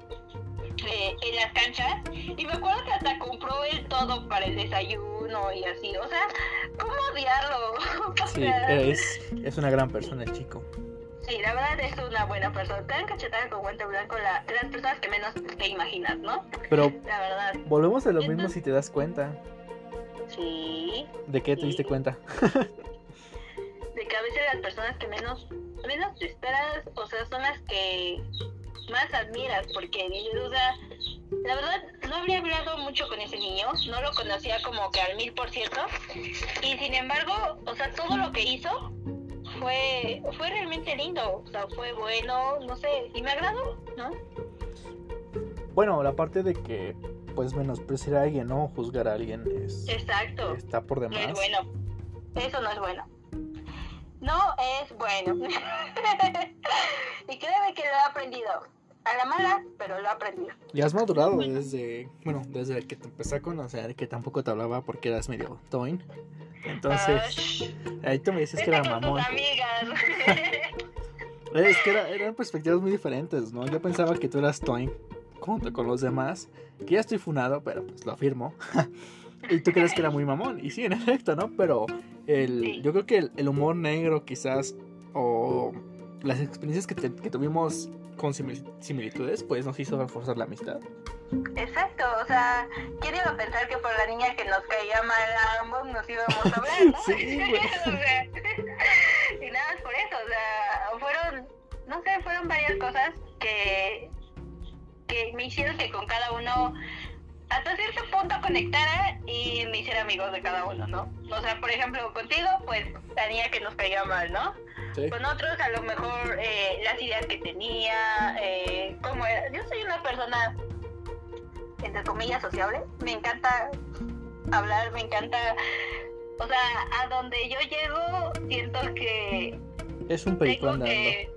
eh, en las canchas y me acuerdo que hasta compró el todo para el desayuno y así, o sea, ¿cómo odiarlo? O Sí, es, es una gran persona el chico. Sí, la verdad es una buena persona. Te dan cachetada con guante blanco la, las personas que menos te imaginas, ¿no? Pero La verdad, volvemos a lo mismo si te das cuenta. sí. ¿De qué te Sí. diste cuenta? De que a veces las personas que menos, menos te esperas, o sea, son las que más admiras, porque o sea, la verdad, no habría hablado mucho con ese niño, no lo conocía como que al mil por ciento, y sin embargo, o sea, todo lo que hizo fue, fue realmente lindo, o sea, fue bueno, no sé, y me agradó, ¿no? Bueno, la parte de que pues menospreciar a alguien o juzgar a alguien es Exacto. está por No es demás. bueno. Eso no es bueno. No es bueno. y créeme que lo he aprendido. A la mala, pero lo he aprendido. Y has madurado desde, bueno, desde que te empecé a conocer, que tampoco te hablaba porque eras medio toin. Entonces, Ah, ahí tú me dices que era mamón. amigas. Es que era- eran perspectivas muy diferentes, ¿no? Yo pensaba que tú eras toin junto con los demás, que ya estoy funado, pero pues lo afirmo. y tú crees que era muy mamón, y sí, en efecto, ¿no? Pero el, Sí. yo creo que el, el humor negro quizás, o las experiencias que, te- que tuvimos con simil- similitudes, pues nos hizo reforzar la amistad. Exacto, o sea, ¿quién iba a pensar que por la niña que nos caía mal a ambos nos íbamos a hablar, no? Sí, o sea, y nada más por eso, o sea, fueron, no sé, fueron varias cosas que, que me hicieron que con cada uno hasta cierto punto conectara y me hiciera amigos de cada uno, ¿no? O sea, por ejemplo, contigo, pues la niña que nos caía mal, ¿no? Sí. Con otros, a lo mejor eh, las ideas que tenía, eh, cómo era. Yo soy una persona, entre comillas, sociable. Me encanta hablar, me encanta. O sea, a donde yo llego, siento que Es un perico tengo andando. que,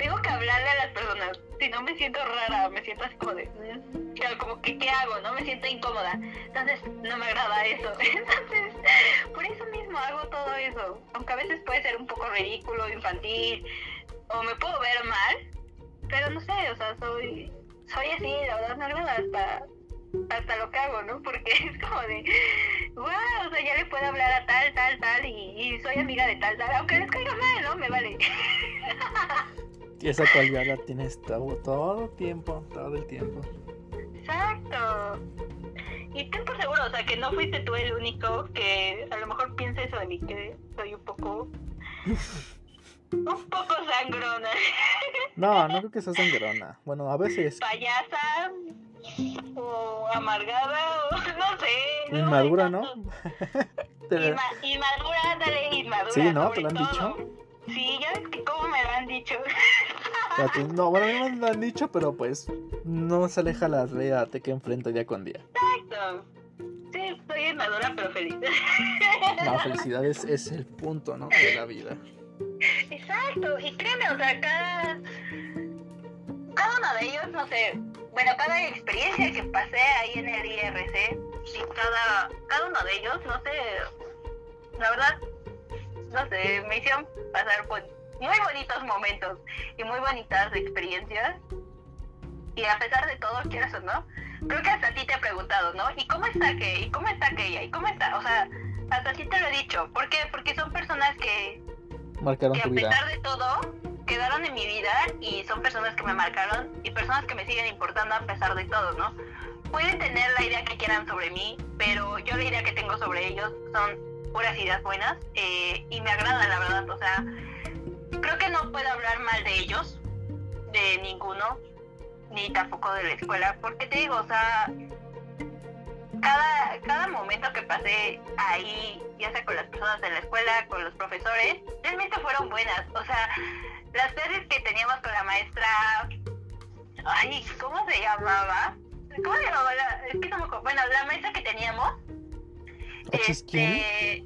tengo que hablarle a las personas. Si no, me siento rara, me siento así como de. mm, claro, como que, ¿qué hago? No me siento incómoda. Entonces, no me agrada eso. Entonces, por eso mismo hago todo eso. Aunque a veces puede ser un poco ridículo, infantil, o me puedo ver mal, pero no sé, o sea, soy, soy así, la verdad me agrada hasta, hasta lo que hago, ¿no? Porque es como de, wow, o sea, ya le puedo hablar a tal, tal, tal, y, y soy amiga de tal, tal, aunque les caiga mal, ¿no? Me vale. Esa cualidad la tienes todo, todo el tiempo, todo el tiempo. Exacto. Y ten por seguro, o sea, que no fuiste tú el único que a lo mejor piensa eso de mí, que soy un poco. un poco sangrona. No, no creo que seas sangrona. Bueno, a veces Payasa. O amargada, o no sé. inmadura, ¿no? Te- Inma- inmadura, dale, inmadura. Sí, ¿no? ¿Te lo han todo. dicho? Sí, ya ves que cómo me lo han dicho. No, bueno, mí me lo han dicho, pero pues no se aleja la realidad que enfrenta día con día. Exacto. Sí, soy inmadura, pero feliz. La felicidad es, es el punto, ¿no? De la vida. Exacto, y créeme, o sea, cada, cada uno de ellos, no sé, bueno, cada experiencia que pasé ahí en el IRC, y cada, cada uno de ellos, no sé, la verdad, no sé, me hicieron pasar por muy bonitos momentos y muy bonitas experiencias. Y a pesar de todo, quieras o no, creo que hasta a ti te he preguntado, ¿no? ¿Y cómo está que, y cómo está aquella? ¿Y cómo está? O sea, hasta ti te lo he dicho. ¿Por qué? Porque son personas que Marcaron que a tu vida. pesar de todo quedaron en mi vida y son personas que me marcaron y personas que me siguen importando a pesar de todo, ¿no? Pueden tener la idea que quieran sobre mí, pero yo la idea que tengo sobre ellos son puras ideas buenas eh, y me agrada la verdad, o sea, creo que no puedo hablar mal de ellos, de ninguno, ni tampoco de la escuela, porque te digo, o sea, cada, cada momento que pasé ahí, ya sea con las personas de la escuela, con los profesores, realmente fueron buenas. O sea, las clases que teníamos con la maestra, ay, ¿cómo se llamaba? ¿Cómo se llamaba? La, es que no. Bueno, la maestra que teníamos, ¿Achis quién? este,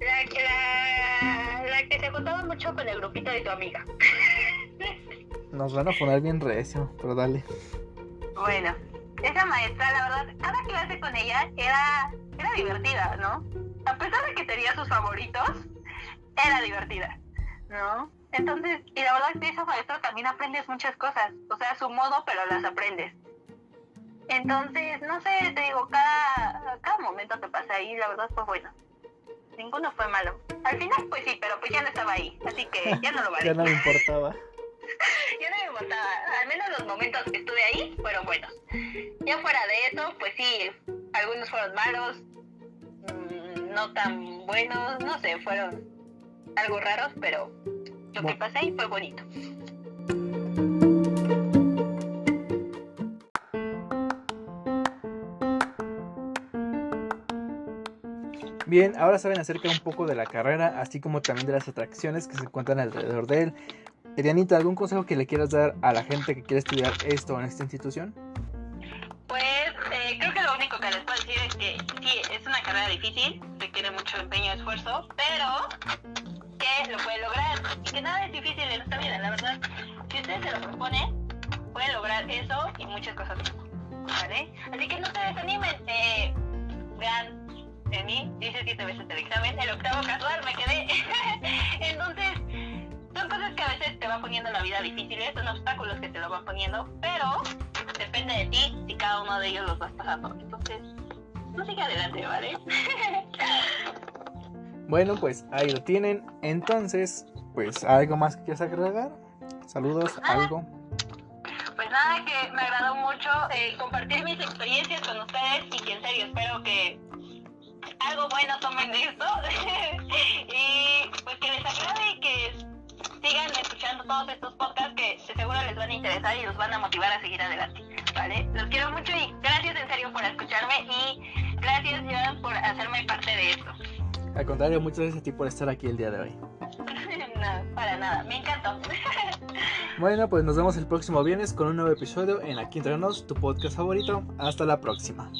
la, que- la, la que se juntaba mucho con el grupito de tu amiga. Nos van a poner bien recio, pero dale. Bueno, esa maestra, la verdad, cada clase con ella era, era divertida, ¿no? A pesar de que tenía sus favoritos, era divertida, ¿no? Entonces, y la verdad que esa maestra también aprendes muchas cosas, o sea, a su modo, pero las aprendes. Entonces, no sé, te digo, cada momento que pasa ahí, la verdad fue bueno. Ninguno fue malo. Al final, pues sí, pero pues ya no estaba ahí, así que ya no lo vale. ya no me importaba. ya no me importaba. Al menos los momentos que estuve ahí fueron buenos. Ya fuera de eso, pues sí, algunos fueron malos, mmm, no tan buenos, no sé, fueron algo raros, pero lo que pasé ahí fue bonito. Bien, ahora saben acerca un poco de la carrera, así como también de las atracciones que se encuentran alrededor de él. Edianita, ¿algún consejo que le quieras dar a la gente que quiere estudiar esto en esta institución? Pues eh, creo que lo único que les puedo decir es que sí, es una carrera difícil, requiere mucho empeño y esfuerzo, pero que lo puede lograr y que nada es difícil en esta vida, la verdad. Si usted se lo propone, puede lograr eso y muchas cosas más. ¿Vale? Así que no se desanimen, eh, vean en mí, hice siete veces el examen, el octavo casual me quedé. Entonces, son cosas que a veces te van poniendo la vida difíciles, son obstáculos que te lo van poniendo, pero depende de ti si cada uno de ellos los vas pasando. Entonces, no sigue adelante, ¿vale? bueno, pues ahí lo tienen. Entonces, pues, ¿algo más que quieras agregar? Saludos, algo. Pues nada, que me agradó mucho eh, compartir mis experiencias con ustedes y que en serio espero que algo bueno tomen de esto y pues que les agrade y que sigan escuchando todos estos podcasts que seguro les van a interesar y los van a motivar a seguir adelante, ¿vale? Los quiero mucho y gracias en serio por escucharme y gracias Joan por hacerme parte de esto. Al contrario, muchas gracias a ti por estar aquí el día de hoy. no, para nada, me encantó. bueno, pues nos vemos el próximo viernes con un nuevo episodio en Aquí Entre Nos, tu podcast favorito. Hasta la próxima.